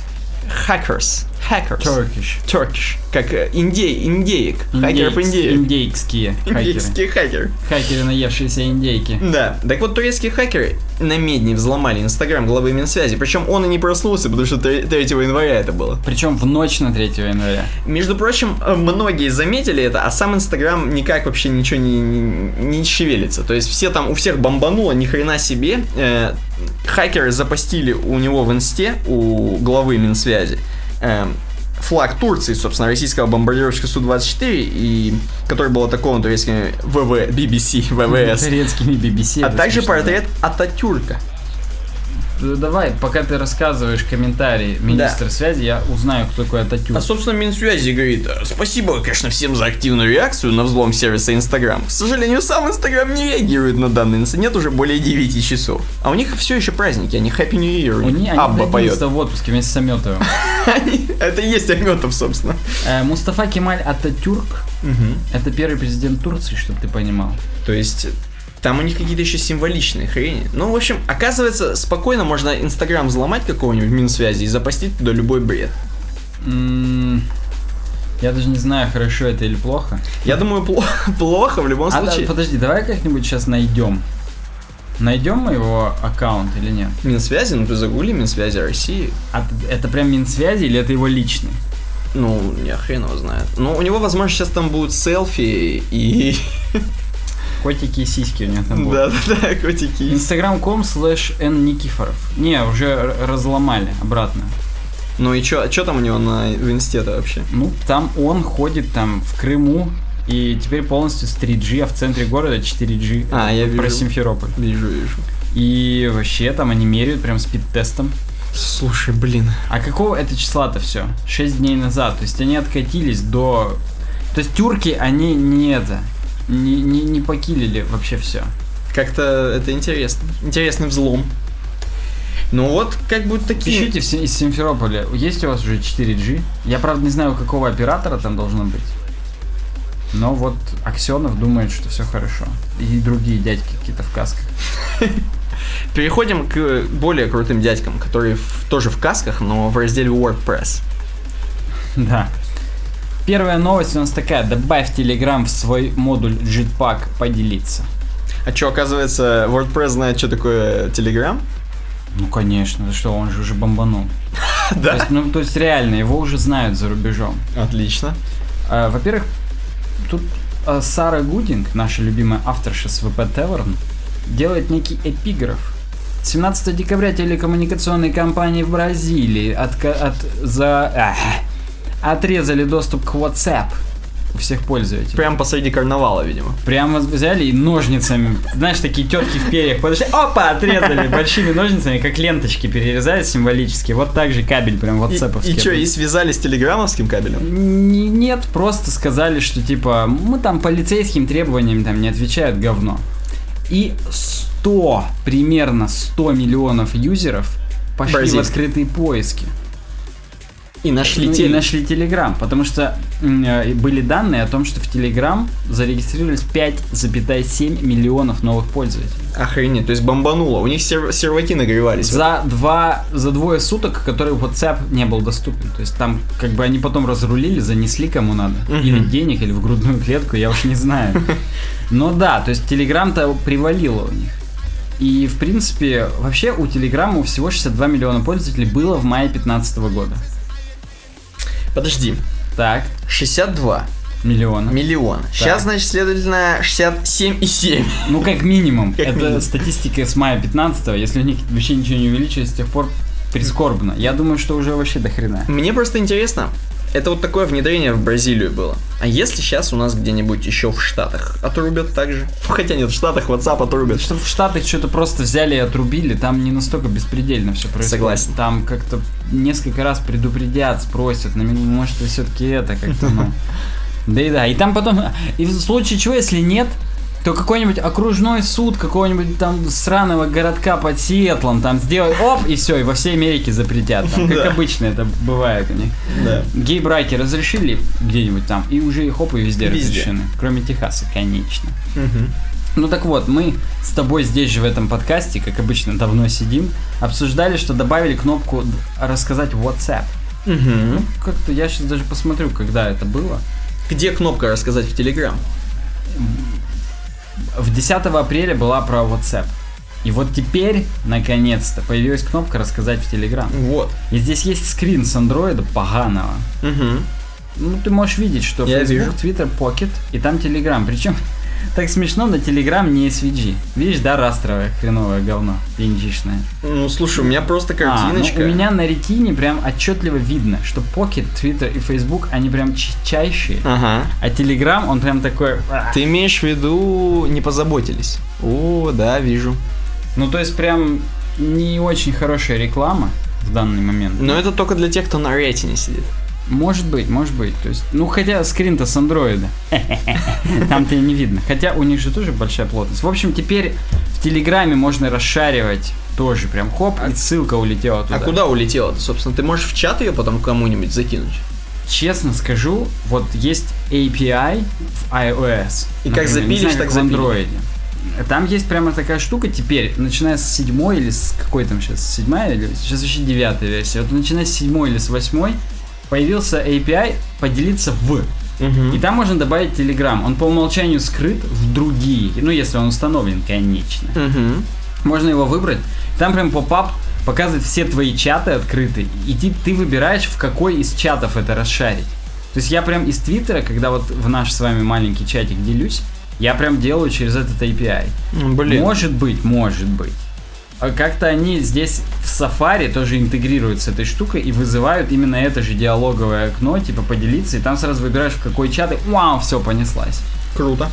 hackers hackers. Turkish. Turkish. Как э, индей, индеек. Хакеров индеек. Индейские хакеры. Индейские хакеры. Хакеры, наевшиеся индейки. Да. Так вот, турецкие хакеры на медне взломали инстаграм главы Минсвязи. Причем он и не проснулся, потому что 3 января это было. Причем в ночь на 3 января. Между прочим, э, многие заметили это, а сам Инстаграм никак вообще ничего не, не, не шевелится. То есть все там, у всех бомбануло, ни хрена себе. Э, хакеры запостили у него в инсте, у главы Минсвязи, э, флаг Турции, собственно, российского бомбардировщика Су-24, и который был атакован турецкими ВВ, BBC, ВВС. Турецкими BBC. А также портрет Ататюрка. Да. Давай, пока ты рассказываешь комментарий министра связи, я узнаю, кто такой Ататюрк. А, собственно, Минсвязи говорит, «Э, спасибо, конечно, всем за активную реакцию на взлом сервиса Инстаграм. К сожалению, сам Инстаграм не реагирует на данный инцидент уже более 9 часов. А у них все еще праздники, они Happy New Year. У них, они Абба поет. родились в отпуске вместе с Аметовым. Они- Это и есть Аметов, собственно. Э, Мустафа Кемаль Ататюрк это первый президент Турции, чтобы ты понимал. То есть, там у них какие-то еще символичные хрени. Ну, в общем, оказывается, спокойно можно Инстаграм взломать какого-нибудь Минсвязи и запостить туда любой бред. Я даже не знаю, хорошо это или плохо. Я думаю, пло- плохо в любом А, да, случае. подожди, давай как-нибудь сейчас найдем. Найдем мы его аккаунт или нет? Минсвязи, ну ты загугли Минсвязи России. А это прям Минсвязи или это его личный? Ну, я хрен его знает. Ну, у него, возможно, сейчас там будут селфи и... Котики и сиськи у него там будут. Да-да-да, котики. Instagram.com slash N Никифоров. Не, уже разломали обратно. Ну и чё, чё там у него на в инсте-то вообще? Ну, там он ходит там в Крыму, и теперь полностью с 3G, а в центре города 4G. А, я Про вижу. Симферополь. Вижу, вижу. И вообще там они меряют прям спид-тестом. Слушай, блин. А какого это числа-то все? 6 дней назад. То есть они откатились до... То есть тюрки, они не это... Не, не, не покилили вообще все. Как-то это интересно. Интересный взлом. Ну вот, как будто такие... Пишите в Си- из Симферополя. Есть у вас уже 4G? Я, правда, не знаю, у какого оператора там должно быть. Но вот Аксенов думает, что все хорошо. И другие дядьки какие-то в касках. Переходим к более крутым дядькам, которые в- тоже в касках, но в разделе WordPress. Да. Первая новость у нас такая. Добавь Telegram в свой модуль Jetpack поделиться. А что, оказывается, WordPress знает, что такое Telegram? Ну, конечно. Что, он же уже бомбанул. То Да. есть, ну, то есть реально, его уже знают за рубежом. Отлично. А, Во-первых, тут а, Сара Гудинг, наша любимая авторша с VP Tavern, делает некий эпиграф. 17 декабря телекоммуникационные компании в Бразилии отка- от, за, ах, отрезали доступ к WhatsApp у всех пользователей. Прям посреди карнавала, видимо. Прямо взяли и ножницами, знаешь, такие тетки в перьях подошли, опа, отрезали большими ножницами, как ленточки перерезают символически. Вот так же кабель прям И, WhatsApp. и что, и связали с телеграммовским кабелем? Н- Нет, просто сказали, что типа мы там полицейским требованиям там не отвечают говно. И 100, примерно 100 миллионов юзеров пошли в Бразильских. открытые поиски. И нашли Ну, и теле- нашли Telegram, потому что э, были данные о том, что в Telegram зарегистрировались 5,7 миллионов новых пользователей. Охренеть, то есть бомбануло. У них сер- серваки нагревались. За два, за двое суток, которые WhatsApp не был доступен. То есть там как бы они потом разрулили, занесли кому надо. Мгм. Или денег, или в грудную клетку, я уж не знаю. Но да, то есть Telegram-то привалило у них. И, в принципе, вообще у Telegram всего 62 миллиона пользователей было в мае 2015 года. Подожди, Так, 62 миллиона. миллиона. Сейчас, значит, следовательно, 67,7. Ну, как минимум. Как Это минимум. статистика с мая 15 Если у них вообще ничего не увеличилось с тех пор, прискорбно. Я думаю, что уже вообще до хрена. Мне просто интересно, это вот такое внедрение в Бразилию было. А если сейчас у нас где-нибудь еще в Штатах отрубят так же? Хотя нет, в Штатах WhatsApp отрубят. Что в Штатах что-то просто взяли и отрубили, там не настолько беспредельно все происходит. Согласен. Там как-то несколько раз предупредят, спросят, ну, может, вы все-таки это как-то, ну... Да и да, и там потом, и в случае чего, если нет, то какой-нибудь окружной суд какого-нибудь там сраного городка под Сиэтлом там сделает, оп, и все, и во всей Америке запретят, там, как Да. обычно это бывает у них. Да. Гей-браки разрешили где-нибудь там, и уже и хоп, и везде, Везде. разрешены. Кроме Техаса, конечно. Мгм. Ну так вот, мы с тобой здесь же в этом подкасте, как обычно, давно сидим, обсуждали, что добавили кнопку «Рассказать WhatsApp». Мгм. Как-то я сейчас даже посмотрю, когда это было. Где кнопка рассказать в Телеграм? В 10 апреля была про WhatsApp. И вот теперь, наконец-то, появилась кнопка «Рассказать в Телеграм». Вот. И здесь есть скрин с андроида поганого. Мгм. Ну, ты можешь видеть, что Я Facebook, вижу. Twitter, Pocket и там Telegram. Причем так смешно, на Telegram не SVG. Видишь, да, растровое хреновое говно, пинджишное. Ну, слушай, у меня просто А, ну, картиночка. у меня на ретине прям отчетливо видно, что Pocket, Twitter и Facebook, они прям чайшие. Ага. А Telegram, он прям такой... а. Ты имеешь в виду, не позаботились? О, да, вижу. Ну, то есть прям не очень хорошая реклама в данный момент. Но это только для тех, кто на ретине сидит. Может быть, может быть. То есть, ну хотя скрин-то с андроида. Там-то и не видно. Хотя у них же тоже большая плотность. В общем, теперь в Телеграме можно расшаривать тоже прям хоп, и ссылка улетела туда. А куда улетела ты, собственно? Ты можешь в чат ее потом кому-нибудь закинуть? Честно скажу, вот есть API в iOS. И как например, не запилишь, знаю, так как в андроиде. Там есть прямо такая штука теперь, начиная с седьмой или с какой там сейчас, седьмая или сейчас вообще девятая версия. Вот начиная с седьмой или с восьмой появился API поделиться в. И там можно добавить Telegram. Он по умолчанию скрыт в другие. Ну, если он установлен, конечно. Мгм. Можно его выбрать. Там прям поп-ап показывает все твои чаты открыты. И ты, ты выбираешь, в какой из чатов это расшарить. То есть я прям из Твиттера, когда вот в наш с вами маленький чатик делюсь, я прям делаю через этот API. Блин. Может быть, может быть. А Как-то они здесь в Safari тоже интегрируют с этой штукой и вызывают именно это же диалоговое окно, типа поделиться, и там сразу выбираешь в какой чат, и вау, все, понеслась. Круто.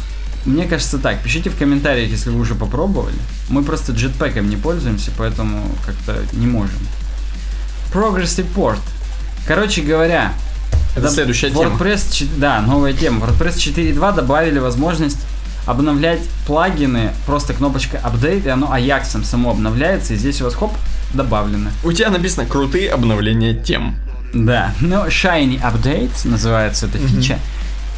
Мне кажется так, пишите в комментариях, если вы уже попробовали. Мы просто джетпэком не пользуемся, поэтому как-то не можем. Progress Report. Короче говоря, Это следующая тема. WordPress, ч- да, новая тема. WordPress 4.2 добавили возможность обновлять плагины, просто кнопочка Update, и оно Ajax само обновляется, и здесь у вас хоп, добавлено. У тебя написано крутые обновления тем. Да, но Shiny Updates называется эта фича.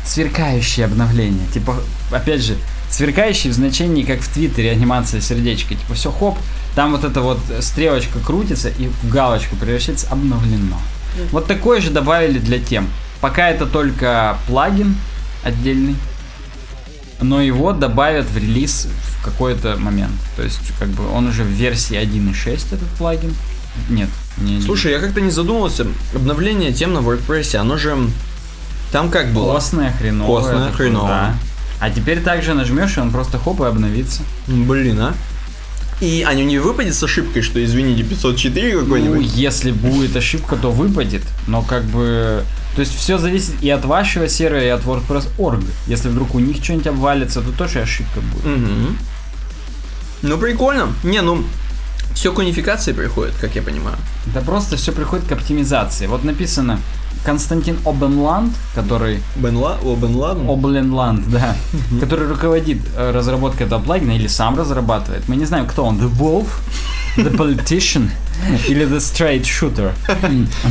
Сверкающие обновления. Типа, опять же, сверкающие в значении, как в Твиттере анимация сердечка. Типа, все хоп, там вот эта вот стрелочка крутится и в галочку превращается обновлено. Вот такое же добавили для тем. Пока это только плагин отдельный, но его добавят в релиз в какой-то момент. То есть, как бы он уже в версии 1.6 этот плагин. Нет, не Слушай, я как-то не задумывался. Обновление тем на WordPress, оно же... Там как было? Костная хреновая. Костная такое, хреновая. да. А теперь также нажмешь, и он просто хоп и обновится. Блин, а? И оно не выпадет с ошибкой, что, извините, 504 Ну, какой-нибудь? если будет ошибка, то выпадет. Но как бы... То есть все зависит и от вашего сервера, и от WordPress.org. Если вдруг у них что-нибудь обвалится, то тоже ошибка будет. Мгм. Ну, прикольно. Не, ну, все к унификации приходит, как я понимаю. Это просто все приходит к оптимизации. Вот написано Константин Обенланд, который Бен, Ла... О, Бен Ладен? Обленланд, да, который руководит э, разработкой этого плагина или сам разрабатывает. Мы не знаем, кто он. The Wolf, The Politician или The Straight Shooter.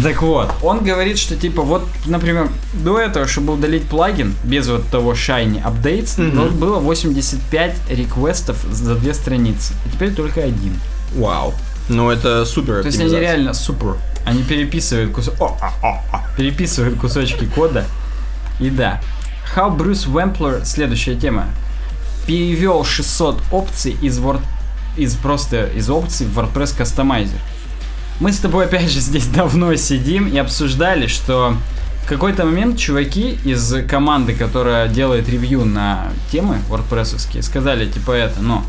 Так вот, он говорит, что типа вот, например, до этого, чтобы удалить плагин без вот того Shiny Updates, вот было 85 реквестов за две страницы. А теперь только один. Вау. Ну, это супер То есть они реально супер. Они переписывают кусо- о, а, а, а. переписывают кусочки кода. И да. How Bruce Wampler, следующая тема, перевел 600 опций из Word, из просто из опций в WordPress Customizer. Мы с тобой опять же здесь давно сидим и обсуждали, что в какой-то момент чуваки из команды, которая делает ревью на темы WordPressовские, сказали типа это, но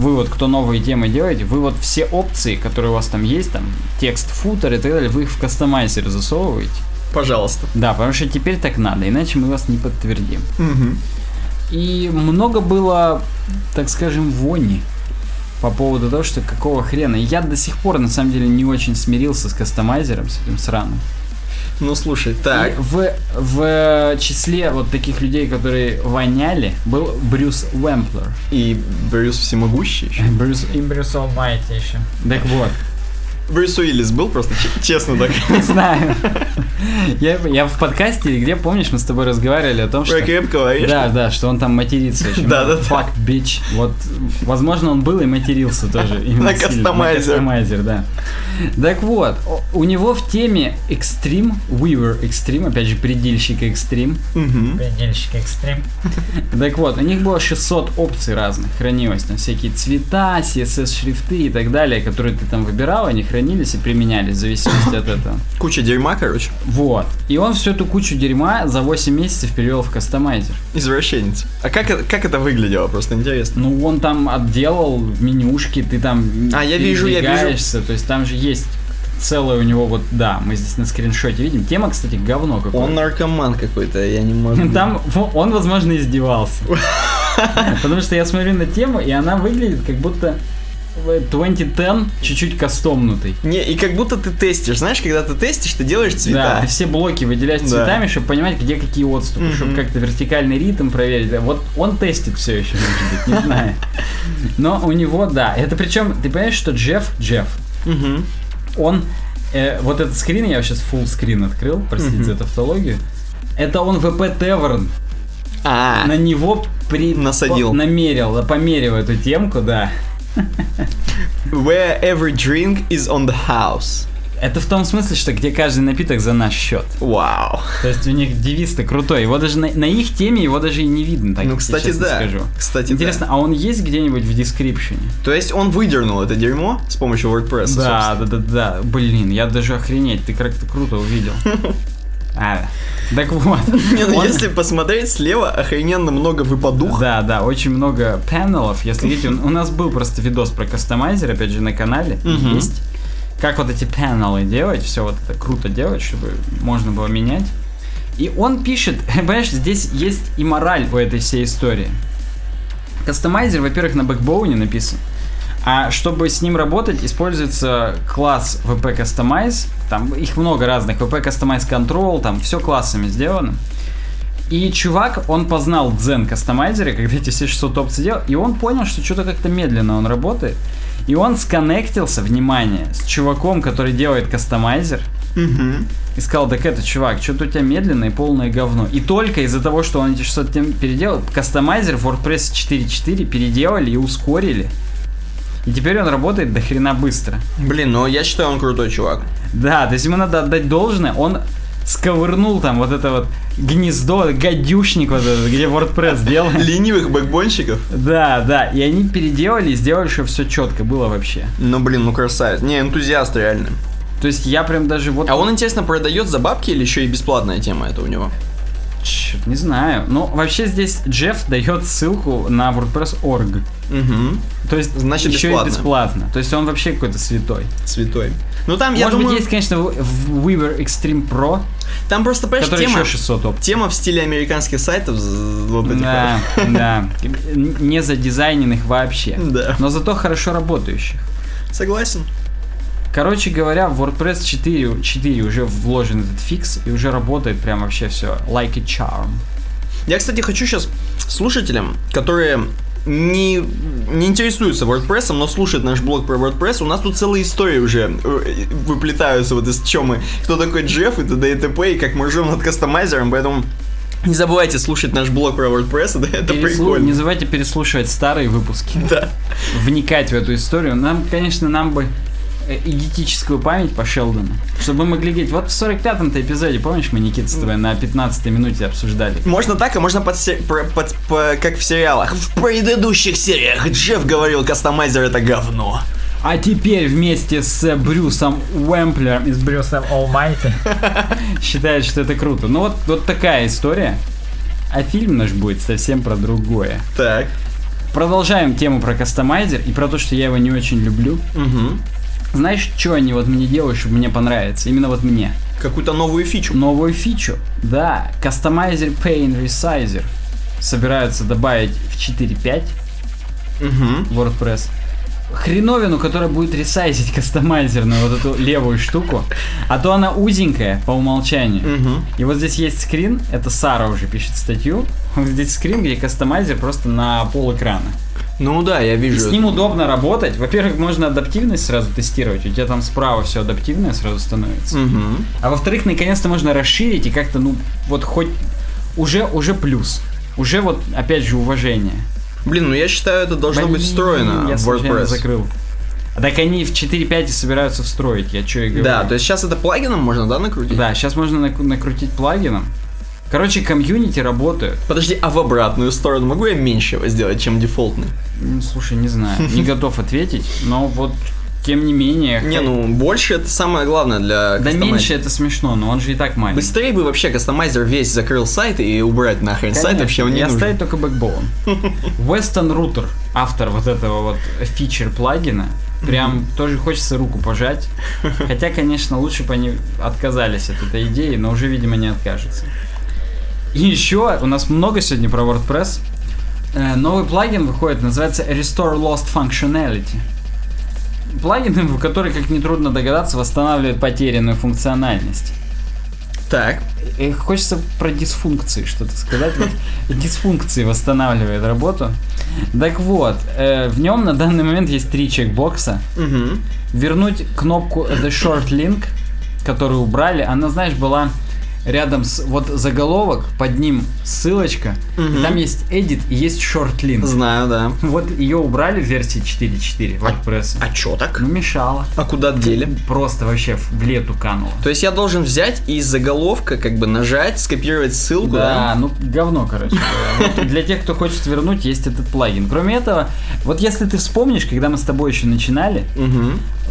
вы вот, кто новые темы делаете, вы вот все опции, которые у вас там есть, там, текст, футер и так далее, вы их в кастомайзер засовываете. Пожалуйста. Да, потому что теперь так надо, иначе мы вас не подтвердим. Мгм. И много было, так скажем, вони по поводу того, что какого хрена. Я до сих пор, на самом деле, не очень смирился с кастомайзером, с этим сраным. Ну, слушай, так. И в, в числе вот таких людей, которые воняли, был Брюс Вэмплер. И Брюс всемогущий еще. Брюс... И Брюс Алмайти еще. Так вот, Брюс Уиллис был просто, честно так. не знаю. Я, я в подкасте, где, помнишь, мы с тобой разговаривали о том, что... Про Кэп говоришь? Да, да, что он там матерится очень. Да, да, да. Fuck, bitch. Вот, возможно, он был и матерился тоже. именно На кастомайзер. На кастомайзер, да. Так вот, у него в теме Extreme, Weaver Extreme, опять же, предельщик. Мгм. Предельщик экстрим. Так вот, у них было 600 опций разных, хранилось там всякие цвета, CSS-шрифты и так далее, которые ты там выбирал, они хранились и применялись в зависимости от этого. Куча дерьма, короче. Вот. И он всю эту кучу дерьма за 8 месяцев перевел в кастомайзер. Извращенец. А как, это- как это выглядело? Просто интересно. Ну, он там отделал менюшки, ты там А, я вижу, я вижу. То есть там же есть целое у него вот, да, мы здесь на скриншоте видим. Тема, кстати, говно какое. Он наркоман какой-то, я не могу. Там он, возможно, издевался. Потому что я смотрю на тему, и она выглядит как будто 2010 чуть-чуть кастомнутый. Не, и как будто ты тестишь. Знаешь, когда ты тестишь, ты делаешь Да, цвета. ты все блоки выделяешь Да. цветами, чтобы понимать, где какие отступы, Мгм. чтобы как-то вертикальный ритм проверить. Да, Вот он тестит все еще, может быть, не знаю. Но у него, да. Это причем, ты понимаешь, что Джефф, Джефф, Мгм. он, э, вот этот скрин, я сейчас full скрин открыл, простите Мгм. за тавтологию, это он ВП Теверн А, на него при... Насадил. по- намерил, померил эту темку, да. where every drink is on the house. Это в том смысле, что где каждый напиток за наш счет. Вау. То есть у них девиз-то крутой. Его даже на, на их теме его даже и не видно, так Ну, кстати, да. скажу. Кстати, Интересно, а он есть где-нибудь в дескрипшене? То есть он выдернул это дерьмо с помощью WordPress. Да, да, да, да. Блин, я даже охренеть, ты как-то круто увидел. А, так вот. Не, ну Он- если посмотреть слева, охрененно много выпадух. Да, да, очень много панелов. Если видите, у нас был просто видос про кастомайзер, опять же, на канале. Мгм. Есть. Как вот эти панелы делать, все вот это круто делать, чтобы можно было менять. И он пишет, понимаешь, здесь есть и мораль у этой всей истории. Кастомайзер, во-первых, на бэкбоуне написан. А чтобы с ним работать, используется класс VP Customize. Там их много разных. VP Customize Control, там все классами сделано. И чувак, он познал дзен кастомайзеры, когда эти все 600 опций делал, и он понял, что что-то как-то медленно он работает. И он сконнектился, внимание, с чуваком, который делает кастомайзер, Мгм. и сказал, так это, чувак, что-то у тебя медленное и полное говно. И только из-за того, что он эти 600 тем переделал, кастомайзер в WordPress 4.4 переделали и ускорили. И теперь он работает до хрена быстро. Блин, ну я считаю, он крутой чувак. Да, то есть ему надо отдать должное, он сковырнул там вот это вот гнездо, гадюшник вот этот, где WordPress сделан. Ленивых бэкбонщиков. Да, да, и они переделали и сделали, чтобы все четко было вообще. Ну блин, ну красавец. Не, энтузиаст реально. То есть я прям даже вот... А он, интересно, продает за бабки или еще и бесплатная тема это у него? Чёрт, не знаю. Но вообще здесь Джефф дает ссылку на WordPress.org. Угу. То есть Значит, еще бесплатно. и бесплатно. То есть он вообще какой-то святой. Святой. Ну там, я Может думаю, быть, есть, конечно, Weaver Extreme Pro, там просто, понимаешь, тема, еще 600 опций. тема в стиле американских сайтов. Вот Да, да. Не задизайненных вообще. Да. Но зато хорошо работающих. Согласен. Короче говоря, в WordPress 4, 4 уже вложен этот фикс и уже работает прям вообще все like a charm. Я, кстати, хочу сейчас слушателям, которые не, не интересуются WordPress, но слушают наш блог про WordPress, у нас тут целые истории уже э, выплетаются вот из чем мы, кто такой Джефф и т.д. и т.п. и как мы ржем над кастомайзером, поэтому не забывайте слушать наш блог про WordPress, да, это Переслу- прикольно. Не забывайте переслушивать старые выпуски, Да. вникать в эту историю. Нам, конечно, нам бы э, идиотическую память по Шелдону, чтобы мы могли говорить, вот в 45-м то эпизоде, помнишь, мы Никита с тобой на 15-й минуте обсуждали. Можно так, а можно под, про- под- по- как в сериалах. В предыдущих сериях Джефф говорил, кастомайзер это говно. А теперь вместе с Брюсом Уэмплером И с Брюсом Олмайти. считает, что это круто. Ну вот, вот такая история. А фильм наш будет совсем про другое. Так. Продолжаем тему про кастомайзер и про то, что я его не очень люблю. Угу. Знаешь, что они вот мне делают, чтобы мне понравится? Именно вот мне. Какую-то новую фичу. Новую фичу. Да, Customizer Paint Resizer собираются добавить в 4.5 Угу. WordPress. Хреновину, которая будет ресайзить кастомайзерную вот эту левую штуку. А то она узенькая по умолчанию. Угу. И вот здесь есть скрин, это Сара уже пишет статью. Вот здесь скрин, где кастомайзер просто на пол экрана. Ну да, я И вижу. с ним удобно работать. Во-первых, можно адаптивность сразу тестировать. У тебя там справа все адаптивное сразу становится. Мгм. А во-вторых, наконец-то можно расширить и как-то, ну, вот хоть уже, уже плюс. Уже вот, опять же, уважение. Блин, ну я считаю, это должно быть Блин, встроено Я в WordPress. закрыл. А Так они в 4.5 и собираются встроить, я что и говорю. Да, то есть сейчас это плагином можно, да, накрутить? Да, сейчас можно нак- накрутить плагином. Короче, комьюнити работают. Подожди, а в обратную сторону могу я меньше его сделать, чем дефолтный? Слушай, не знаю, не готов ответить, но вот тем не менее. Не, ну больше это самое главное для Да меньше это смешно, но он же и так маленький. Быстрее бы вообще кастомайзер весь закрыл сайт и убрать нахрен сайт, Конечно, вообще он не и нужен. оставить только бэкбоун. Western Router, автор вот этого вот фичер плагина, прям тоже хочется руку пожать. Хотя, конечно, лучше бы они отказались от этой идеи, но уже, видимо, не откажутся. И еще у нас много сегодня про WordPress. Э, Новый плагин выходит, называется Restore Lost Functionality. Плагин, в который, как нетрудно догадаться, восстанавливает потерянную функциональность. Так, Э, Хочется про дисфункции что-то сказать. Вот дисфункции восстанавливает работу. Так вот, э, в нем на данный момент есть три чекбокса. Вернуть кнопку The Short Link, которую убрали. Она, знаешь, была рядом с вот заголовок, под ним ссылочка. И Мгм. там есть edit и есть short link. знаю, да. Вот ее убрали в версии 4.4 WordPress. А чё так? Ну, мешало. А куда дели? Просто вообще в лету кануло. То есть я должен взять и из заголовка как бы нажать, скопировать ссылку, Да, да? ну говно, короче. Вот для тех, кто хочет вернуть, есть этот плагин. Кроме этого, вот если ты вспомнишь, когда мы с тобой еще начинали,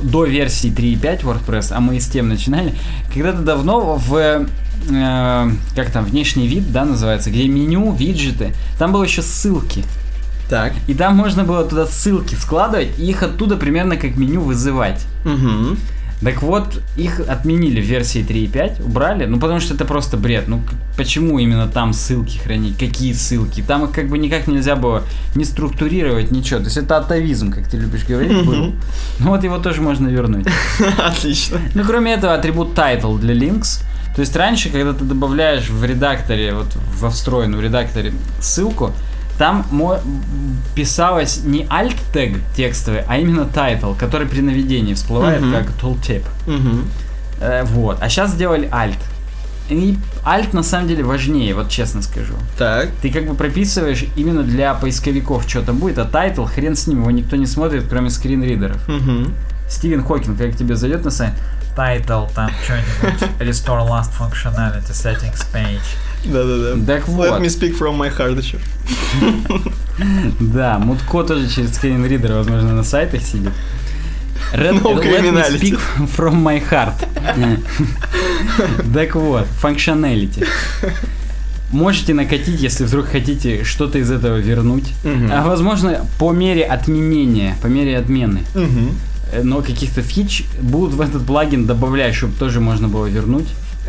до версии 3.5 WordPress, а мы и с тем начинали, когда-то давно в э, как там, внешний вид, да, называется, где меню, виджеты, там было еще ссылки. Так. И там можно было туда ссылки складывать и их оттуда примерно как меню вызывать. Мгм. Так вот, их отменили в версии 3.5, убрали, ну потому что это просто бред. Ну почему именно там ссылки хранить? Какие ссылки? Там их как бы никак нельзя было не структурировать, ничего. То есть это атовизм, как ты любишь говорить, был. Ну вот его тоже можно вернуть. Отлично. Ну кроме этого, атрибут title для links. То есть раньше, когда ты добавляешь в редакторе, вот во встроенном редакторе ссылку, там писалось не alt тег текстовый, а именно title, который при наведении всплывает Мгм. как tooltip. Мгм. Э, вот. А сейчас сделали alt. И alt на самом деле важнее, вот честно скажу. Так. Ты как бы прописываешь именно для поисковиков, что там будет, а title, хрен с ним, его никто не смотрит, кроме скринридеров. Мгм. Стивен Хокинг, как тебе зайдет на сайт? Title, там что-нибудь. Restore last functionality settings page. Да-да-да. Так Let вот. me speak from my heart еще. Да, Мутко тоже через скринридер, возможно, на сайтах сидит. Red, No let me speak from my heart. Так вот, functionality. Можете накатить, если вдруг хотите что-то из этого вернуть. Мгм. А возможно, по мере отменения, по мере отмены. Мгм. Э, Но каких-то фич будут в этот плагин добавлять, чтобы тоже можно было вернуть.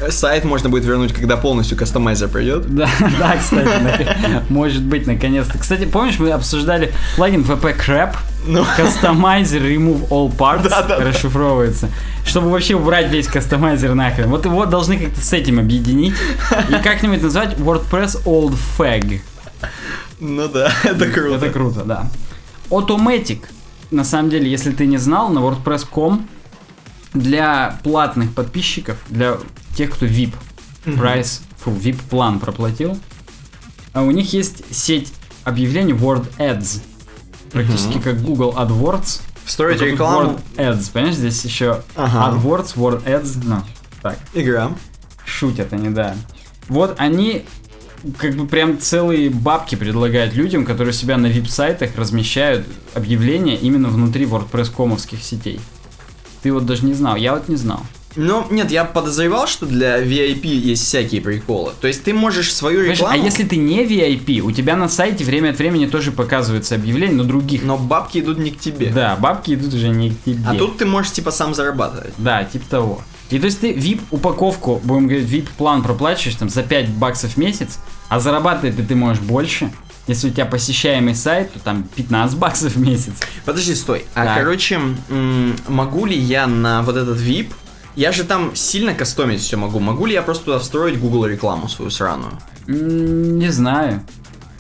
Сайт можно будет вернуть, когда полностью кастомайзер придет. Да, да, кстати, может быть, наконец-то. Кстати, помнишь, мы обсуждали плагин VP Crap, Ну, Customizer Remove All Parts расшифровывается, чтобы вообще убрать весь кастомайзер нахрен. Вот его должны как-то с этим объединить и как-нибудь назвать WordPress Old Fag. ну да, это круто. Это круто, да. Automatic, на самом деле, если ты не знал, на WordPress.com для платных подписчиков, для тех, кто VIP прайс, фу, VIP план проплатил, а у них есть сеть объявлений Word Ads. Практически как Google AdWords. Встроить рекламу. Word Ads, понимаешь, здесь еще Ага. AdWords, Word Ads, ну, так, Игра. шутят они, да. Вот они как бы прям целые бабки предлагают людям, которые себя на вип-сайтах размещают объявления именно внутри WordPress-комовских сетей. Ты вот даже не знал, я вот не знал. Ну, нет, я подозревал, что для VIP есть всякие приколы. То есть ты можешь свою Понимаешь, рекламу... а если ты не VIP, у тебя на сайте время от времени тоже показываются объявления, но других. Но бабки идут не к тебе. Да, бабки идут уже не к тебе. А тут ты можешь типа сам зарабатывать. Да, типа того. И то есть ты VIP упаковку, будем говорить, VIP план проплачиваешь там за 5 баксов в месяц, а зарабатывать ты можешь больше. Если у тебя посещаемый сайт, то там 15 баксов в месяц. Подожди, стой. А Так. короче, м, могу ли я на вот этот VIP... Я же там сильно кастомить все могу. Могу ли я просто туда встроить Google рекламу свою сраную? Не знаю.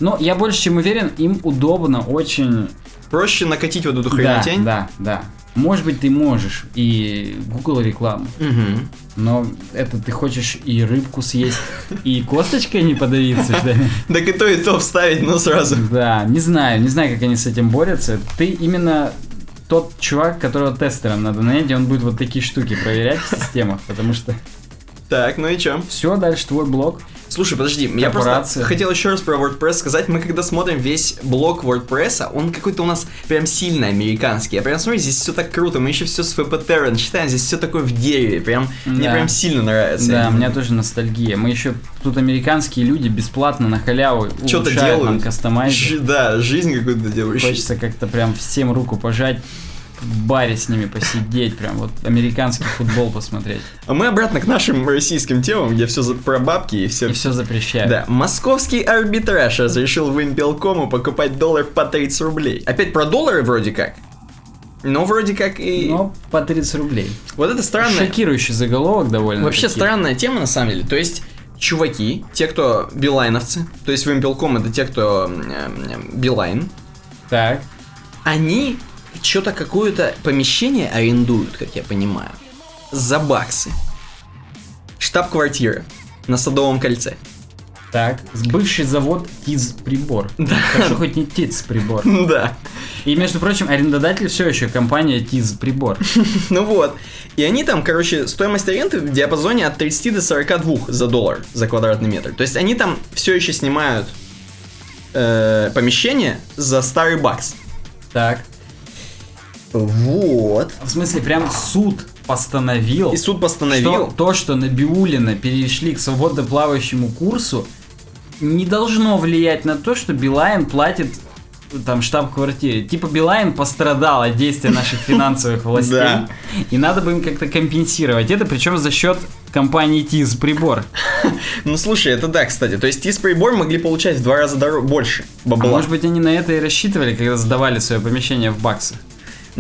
Но я больше чем уверен, им удобно очень проще накатить вот эту Да, хренотень. да, да. Может быть, ты можешь и Google рекламу, Мгм. но это ты хочешь и рыбку съесть, и косточкой не подавиться, что ли? Так и то, и то вставить, но сразу. Да, не знаю, не знаю, как они с этим борются. Ты именно тот чувак, которого тестером надо нанять, и он будет вот такие штуки проверять в системах, потому что Так, ну и чё? все, дальше твой блог. Слушай, подожди, я просто хотел еще раз про WordPress сказать. Мы когда смотрим весь блок WordPress, он какой-то у нас прям сильно американский. Я прям смотрю, здесь все так круто, мы еще все с FPTerran читаем, здесь все такое в дереве, прям, мне Да. прям сильно нравится. Да, у меня тоже ностальгия. Мы еще тут американские люди бесплатно на халяву Что-то улучшают нам делают. кастомайзер. Да, жизнь какую-то делаешь. Хочется как-то прям всем руку пожать, в баре с ними посидеть, прям вот американский футбол посмотреть. А мы обратно к нашим российским темам, где все про бабки и все. И все запрещают. Да, московский арбитраж разрешил Вимпелкому покупать доллар по 30 рублей. Опять про доллары вроде как. Но вроде как и... Но по 30 рублей. Вот это странно. Шокирующий заголовок довольно. Вообще странная тема на самом деле. То есть, чуваки, те, кто билайновцы, то есть Вимпелком это те, кто м, Билайн, Так. они что-то какое-то помещение арендуют, как я понимаю, за баксы. Штаб-квартира на Садовом кольце. Так, бывший завод ТИЗ прибор. Да. Хорошо, хоть не ТИЗ прибор. Да. И, между прочим, арендодатель все еще компания ТИЗ прибор. Ну вот. И они там, короче, стоимость аренды в диапазоне от 30 до 42 за доллар за квадратный метр. То есть они там все еще снимают э, помещение за старый бакс. Так. Вот. В смысле, прям суд постановил, И суд что постановил. то, что Набиулина перешли к свободно плавающему курсу, не должно влиять на то, что Билайн платит там штаб-квартире. Типа Билайн пострадал от действия наших финансовых властей. И надо бы им как-то компенсировать это, причем за счет компании ТИЗ прибор. Ну слушай, это да, кстати. То есть из прибор могли получать в два раза больше А бабла. может быть они на это и рассчитывали, когда сдавали свое помещение в баксах.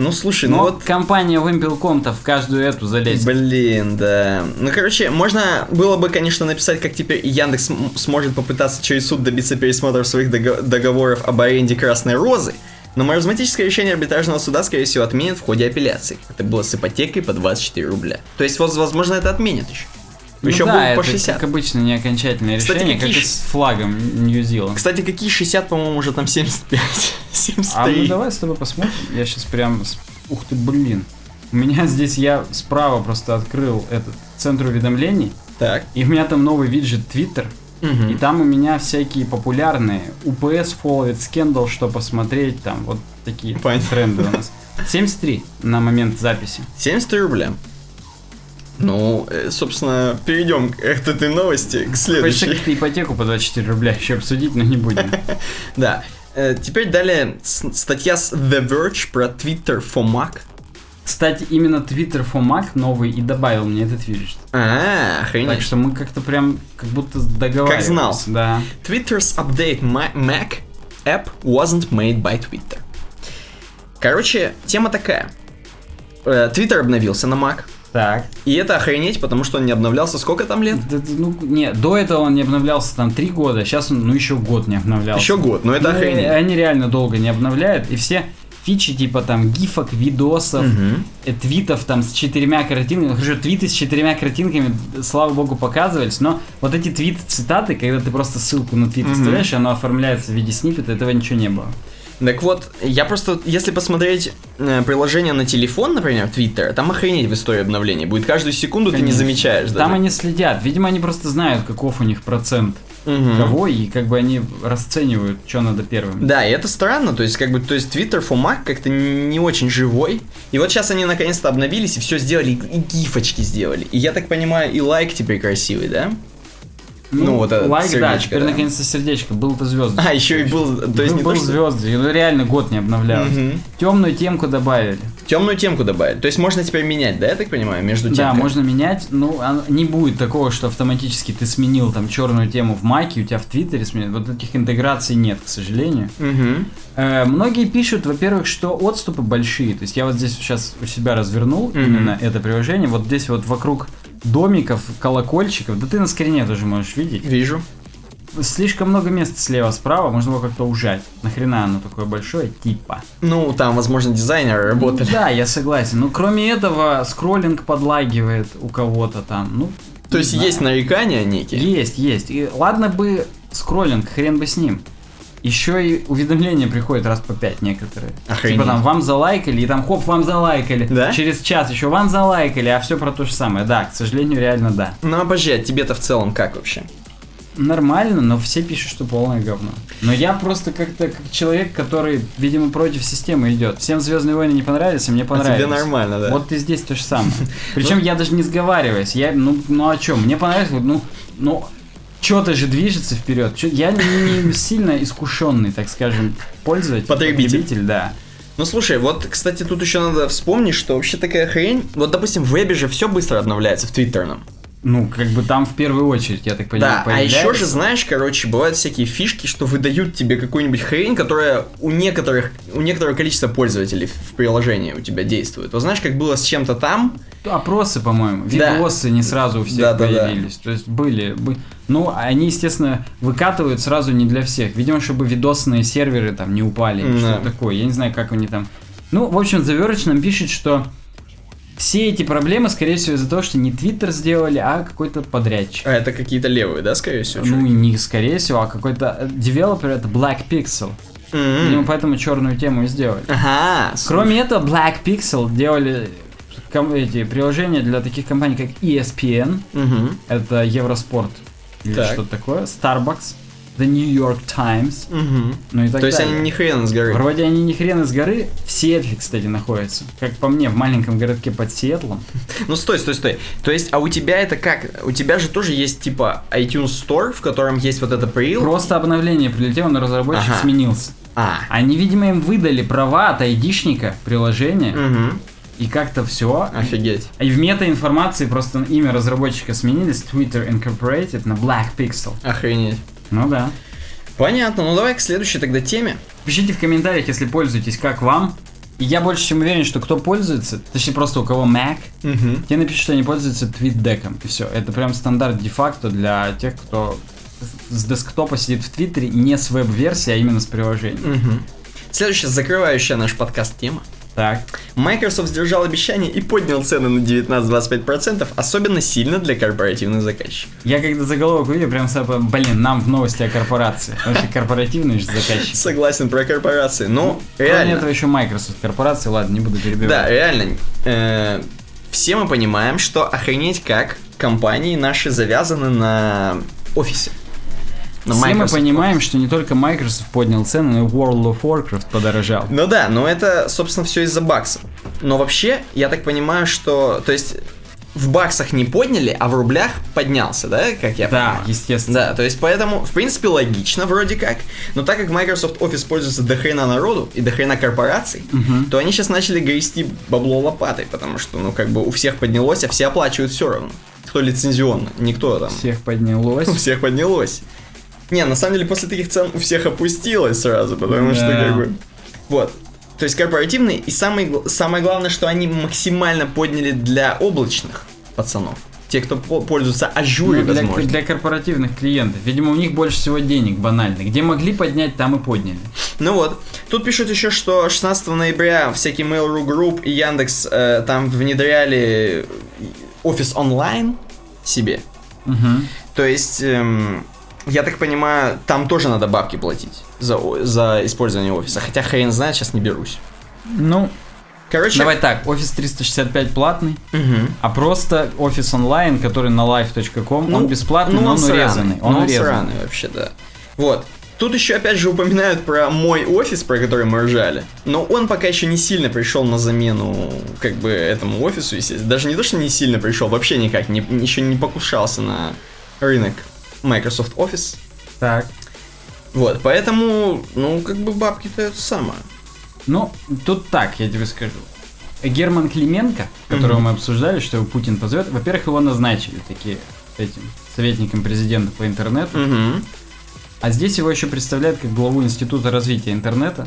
Ну слушай, Но ну вот. компания Wimpel.com-то в каждую эту залезет. Блин, да. Ну, короче, можно было бы, конечно, написать, как теперь Яндекс сможет попытаться через суд добиться пересмотра своих дого- договоров об аренде Красной Розы, но маразматическое решение арбитражного суда, скорее всего, отменят в ходе апелляции. Это было с ипотекой по 24 рубля. То есть, вот, возможно, это отменят еще. Ну еще да, будут по это, 60. как обычно, не окончательное Кстати, решение, как какие и ж- с флагом Нью-Зеланд. Кстати, какие 60, по-моему, уже там 75, 73. А ну давай с тобой посмотрим. Я сейчас прям... Ух ты, блин. У меня здесь, я справа просто открыл этот центр уведомлений, Так. и у меня там новый виджет Twitter, Мгм. и там у меня всякие популярные UPS фолловит, скендал, что посмотреть, там вот такие Понятно. тренды у нас. 73 на момент записи. 73 рубля. Ну, э, собственно, перейдем к этой новости, к Хочется следующей. как-то ипотеку по 24 рубля еще обсудить, но не будем. Да. Э, Теперь далее статья с The Verge про Twitter for Mac. Кстати, именно Twitter for Mac новый и добавил мне этот виджет. А, Так охренеть. что мы как-то прям как будто договаривались. Как знал. Да. Twitter's update Ma- Mac app wasn't made by Twitter. Короче, тема такая. Э, Twitter обновился на Mac. Так. И это охренеть, потому что он не обновлялся сколько там лет? Да, ну, не, до этого он не обновлялся там три года, сейчас он, ну, еще год не обновлялся. Еще год, но это Ну, охренеть. Они реально долго не обновляют, и все фичи типа там гифок, видосов, э, твитов там с четырьмя картинками, ну, хорошо, твиты с четырьмя картинками, слава богу, показывались, но вот эти твиты, цитаты, когда ты просто ссылку на твит Мгм. вставляешь, оно оформляется в виде сниппета, этого ничего не было. Так вот, я просто, если посмотреть э, приложение на телефон, например, Twitter, там охренеть в истории обновлений. Будет каждую секунду ты не Конечно. замечаешь. Там даже. они следят, видимо, они просто знают, каков у них процент Мгм. кого, и как бы они расценивают, что надо первым. Да, и это странно, то есть, как бы, то есть, Twitter for Mac как-то не очень живой. И вот сейчас они наконец-то обновились и все сделали, и гифочки сделали. И я так понимаю, и лайк теперь красивый, да? Ну, вот это лайк, да, сердечко, теперь да. наконец-то сердечко, был-то звезды. А, еще и был, то есть, не был то, что... звезды, ну реально год не обновлялось. Мгм. Темную темку добавили. Темную темку добавили. То есть, можно теперь менять, да, я так понимаю, между Да, темками? можно менять, ну, не будет такого, что автоматически ты сменил там черную тему в Маке, у тебя в Твиттере сменил. Вот этих интеграций нет, к сожалению. Мгм. Э, многие пишут, во-первых, что отступы большие. То есть я вот здесь сейчас у себя развернул Мгм. именно это приложение. Вот здесь вот вокруг домиков, колокольчиков. Да ты на скрине тоже можешь видеть. Вижу. слишком много места слева-справа, можно было как-то ужать. Нахрена оно такое большое, типа. Ну, там, возможно, дизайнеры работали. Да, я согласен. Но кроме этого, скроллинг подлагивает у кого-то там. Ну, То есть знаю. есть нарекания некие. Есть, есть. И ладно бы скроллинг, хрен бы с ним. Еще и уведомления приходят раз по пять некоторые. Охренеть. Типа там вам залайкали, и там хоп, вам залайкали. Да? Через час еще вам залайкали, а все про то же самое. Да, к сожалению, реально да. Ну, обожди, а тебе-то в целом как вообще? Нормально, но все пишут, что полное говно. Но я просто как-то как человек, который, видимо, против системы идет. Всем Звездные войны не понравились, а мне А понравились. тебе нормально, да? Вот и здесь то же самое. Причем я даже не сговариваюсь. Я, ну, ну о чем? Мне понравилось, ну, ну, что-то же движется вперед. Я не, не сильно искушенный, так скажем, пользователь. Потребитель. да. Ну слушай, вот, кстати, тут еще надо вспомнить, что вообще такая хрень. Вот, допустим, в вебе же все быстро обновляется, в твиттерном. Ну, как бы там в первую очередь, я так понимаю, Да, а еще же, появляется. знаешь, короче, бывают всякие фишки, что выдают тебе какую-нибудь хрень, которая у некоторых, у некоторого количества пользователей в приложении у тебя действует. Вот знаешь, как было с чем-то там, Опросы, по-моему, Да. видосы не сразу у всех Да, да, да. появились. То есть были, бы- ну, они, естественно, выкатывают сразу не для всех. Видимо, чтобы видосные серверы там не упали, Да. что-то такое. Я не знаю, как они там. Ну, в общем, нам пишет, что все эти проблемы, скорее всего, из-за того, что не Twitter сделали, а какой-то подрядчик. а это какие-то левые, да, скорее всего? Ну, не скорее всего, а какой-то э, девелопер, это Black Pixel. М. Видимо, поэтому черную тему и сделали. Ага, Кроме этого, Black Pixel делали ком- эти приложения для таких компаний, как ESPN, Мгм. это Евроспорт или Так. что-то такое, Starbucks, The New York Times, Мгм. ну и так То есть далее. они ни хрена с горы. Вроде они ни хрена с горы, в Сиэтле, кстати, находятся. Как по мне, в маленьком городке под Сиэтлом. Ну стой, стой, стой. То есть, а у тебя это как? У тебя же тоже есть типа iTunes Store, в котором есть вот это прил. Просто обновление прилетело, но разработчик Ага. сменился. А. Они, видимо, им выдали права от айдишника приложения, Угу. и как-то все. Офигеть. И в метаинформации просто имя разработчика сменили с Twitter Incorporated на Black Pixel. Охренеть. Ну да. Понятно, ну давай к следующей тогда теме. Пишите в комментариях, если пользуетесь, как вам. И я больше чем уверен, что кто пользуется, точнее просто у кого Mac, Угу. те напишут, что они пользуются твитдеком. И все. Это прям стандарт де-факто для тех, кто с десктопа сидит в Твиттере не с веб-версии, а именно с приложением. Угу. Следующая закрывающая наш подкаст тема. Так. Microsoft сдержал обещание и поднял цены на 19-25%, особенно сильно для корпоративных заказчиков. Я когда заголовок увидел, прям подумал, блин, нам в новости о корпорации. Потому что корпоративные же заказчики. Согласен про корпорации, но Кроме реально. этого еще Microsoft корпорации, ладно, не буду перебивать. Да, реально. э, все мы понимаем, что охренеть как компании наши завязаны на офисе. На Все мы понимаем, что не только Microsoft поднял цены, но и World of Warcraft подорожал. Ну да, но это, собственно, все из-за баксов. Но вообще, я так понимаю, что, то есть, в баксах не подняли, а в рублях поднялся, да, как я Да, понимаю? естественно. Да, то есть поэтому, в принципе, логично вроде как, но так как Microsoft Office пользуется до хрена народу и до хрена корпораций, Мгм. то они сейчас начали грести бабло лопатой, потому что, ну, как бы у всех поднялось, а все оплачивают все равно. Кто лицензионно, никто там. Всех поднялось. У всех поднялось. Не, на самом деле после таких цен у всех опустилось сразу, потому что Да. как бы... Вот. То есть корпоративные, и самое, гл- самое главное, что они максимально подняли для облачных пацанов. Те, кто по- пользуются Ну, для, возможно. для корпоративных клиентов. Видимо, у них больше всего денег банально. Где могли поднять, там и подняли. Ну вот. Тут пишут еще, что 16 ноября всякие Mail.ru Group и Яндекс э, там внедряли офис онлайн себе. Мгм. То есть, эм, я так понимаю, там тоже надо бабки платить за, за использование офиса. Хотя хрен знает, сейчас не берусь. Ну, Короче, давай так, Office 365 платный, Мгм. а просто Office онлайн, который на live.com, он бесплатный, ну, но он сраный. урезанный. Он Ну, он урезанный. сраный вообще, да. Вот. Тут еще опять же упоминают про мой офис, про который мы ржали. Но он пока еще не сильно пришел на замену как бы этому офису, естественно. Даже не то, что не сильно пришел, вообще никак, не, еще не покушался на рынок Microsoft Office. Так. Вот, поэтому, ну, как бы бабки-то это самое. Ну, тут так, я тебе скажу. Герман Клименко, которого Мгм. мы обсуждали, что его Путин позовет, во-первых, его назначили таки этим советником президента по интернету, Угу. а здесь его еще представляют как главу Института развития интернета.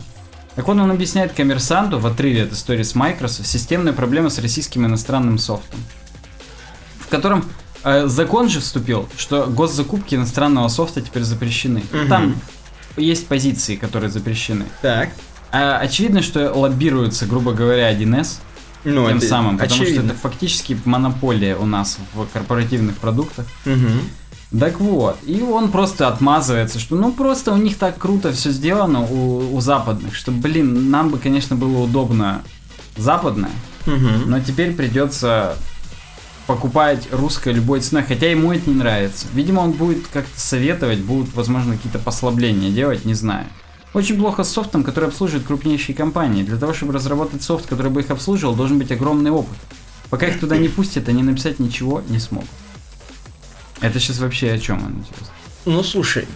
Так вот, он объясняет коммерсанту в отрыве от истории с Microsoft системные проблемы с российским иностранным софтом, в котором закон же вступил, что госзакупки иностранного софта теперь запрещены. Мгм. Там есть позиции, которые запрещены. Так. А очевидно, что лоббируется, грубо говоря, 1С Ну, тем самым, потому что очевидно. это фактически монополия у нас в корпоративных продуктах. Мгм. Так вот, и он просто отмазывается, что ну просто у них так круто все сделано у, у западных, что, блин, нам бы, конечно, было удобно западное, Мгм. но теперь придется покупать русское любой ценой, хотя ему это не нравится. Видимо, он будет как-то советовать, будут, возможно, какие-то послабления делать, не знаю. Очень плохо с софтом, который обслуживает крупнейшие компании. Для того, чтобы разработать софт, который бы их обслуживал, должен быть огромный опыт. Пока их туда не пустят, они написать ничего не смогут. Это сейчас вообще о чем он, интересно? Ну, слушай.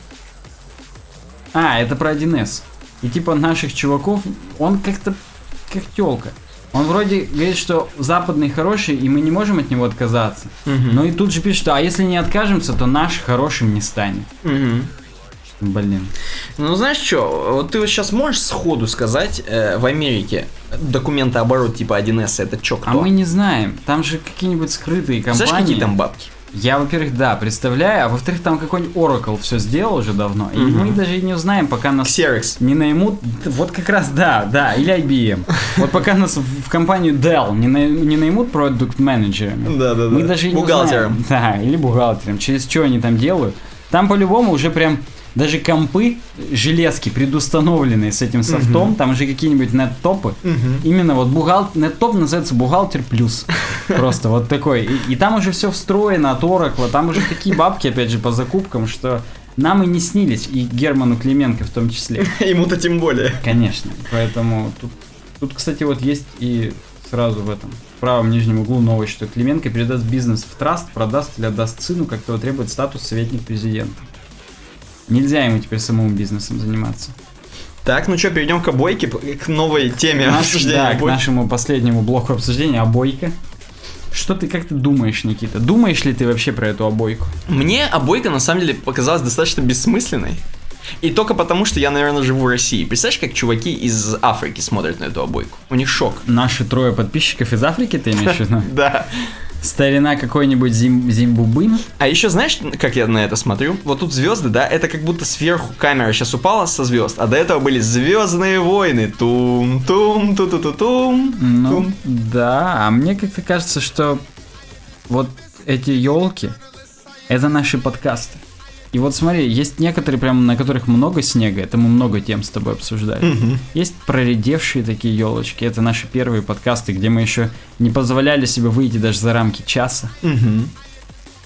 А, это про 1С. И типа наших чуваков, он как-то как телка. Он вроде говорит, что западный хороший, и мы не можем от него отказаться. Мгм. Но и тут же пишет, что а если не откажемся, то наш хорошим не станет. Мгм. Блин. Ну, знаешь что, вот ты вот сейчас можешь сходу сказать, э, в Америке документооборот типа 1С это чё, кто? А мы не знаем. Там же какие-нибудь скрытые компании. Знаешь, какие там бабки? Я, во-первых, да, представляю, а во-вторых, там какой-нибудь Oracle все сделал уже давно, и мы даже не узнаем, пока нас Xerox. не наймут. Вот как раз, да, да, или IBM. Вот пока нас в компанию Dell не, на- не наймут продукт менеджерами Да, да, мы даже не Бухгалтером. узнаем. Да, или бухгалтером. Через что они там делают. Там по-любому уже прям даже компы, железки предустановленные с этим софтом, там же какие-нибудь нет-топы. Мгм. Именно вот бухгалтер, нет-топ называется бухгалтер плюс. Просто вот такой. И, и там уже все встроено от Oracle, там уже такие бабки, опять же, по закупкам, что нам и не снились, и Герману Клименко в том числе. Ему-то тем более. Конечно. Поэтому тут, тут, кстати, вот есть и сразу в этом в правом нижнем углу новость, что Клименко передаст бизнес в траст, продаст или отдаст сыну, как того требует статус советник президента. Нельзя ему теперь самому бизнесом заниматься. Так, ну что, перейдем к обойке, к новой теме Наш- обсуждения да, к нашему последнему блоку обсуждения обойка. Что ты, как ты думаешь, Никита? Думаешь ли ты вообще про эту обойку? Мне обойка на самом деле показалась достаточно бессмысленной. И только потому, что я, наверное, живу в России. Представляешь, как чуваки из Африки смотрят на эту обойку? У них шок. Наши трое подписчиков из Африки, ты имеешь в виду? Да. Старина какой-нибудь зим, Зимбубын? А еще знаешь, как я на это смотрю? Вот тут звезды, да, это как будто сверху камера сейчас упала со звезд, а до этого были звездные войны. Тум, тум, ту ту ту тум. Ну, тум. да, а мне как-то кажется, что вот эти елки это наши подкасты. И вот смотри, есть некоторые прям, на которых много снега, это мы много тем с тобой обсуждали. Мгм. Есть проредевшие такие елочки, это наши первые подкасты, где мы еще не позволяли себе выйти даже за рамки часа. Мгм.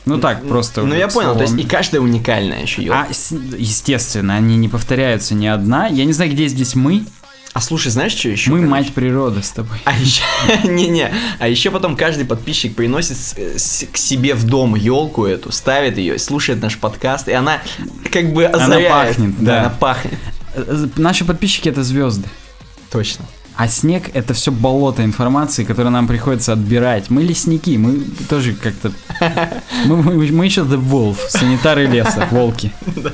Ну так, просто. Ну я понял, то есть и каждая уникальная еще елка. А, естественно, они не повторяются ни одна. Я не знаю, где здесь мы. А слушай, знаешь, что еще? мы короче? мать природы с тобой. А еще, не-не, а еще потом каждый подписчик приносит с- с- к себе в дом елку эту, ставит ее, слушает наш подкаст, и она как бы озаряет. пахнет, да. она пахнет. Э, Наши подписчики это звезды. Точно. А снег это все болото информации, которое нам приходится отбирать. Мы лесники, мы тоже как-то. Мы, мы- мы еще The Wolf, санитары леса, волки.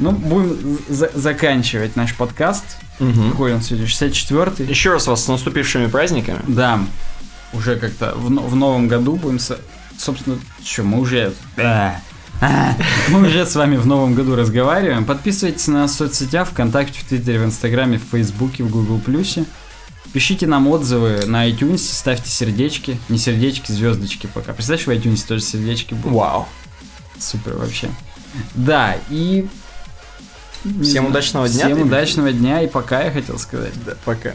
Ну, будем за- заканчивать наш подкаст. Какой он сегодня? 64-й? Еще раз вас с наступившими праздниками. Да, уже как-то в, в новом году будем, со- собственно, что, мы уже... А, а, мы уже с вами в новом году разговариваем. Подписывайтесь на нас в соцсетях, ВКонтакте, в Твиттере, в Инстаграме, в Фейсбуке, в Гугл Плюсе. Пишите нам отзывы на iTunes, ставьте сердечки. Не сердечки, звездочки пока. Представляешь, в iTunes тоже сердечки будут? Вау. Супер вообще. Да, и... Всем удачного дня, Всем удачного дня, и пока я хотел сказать. Да, пока.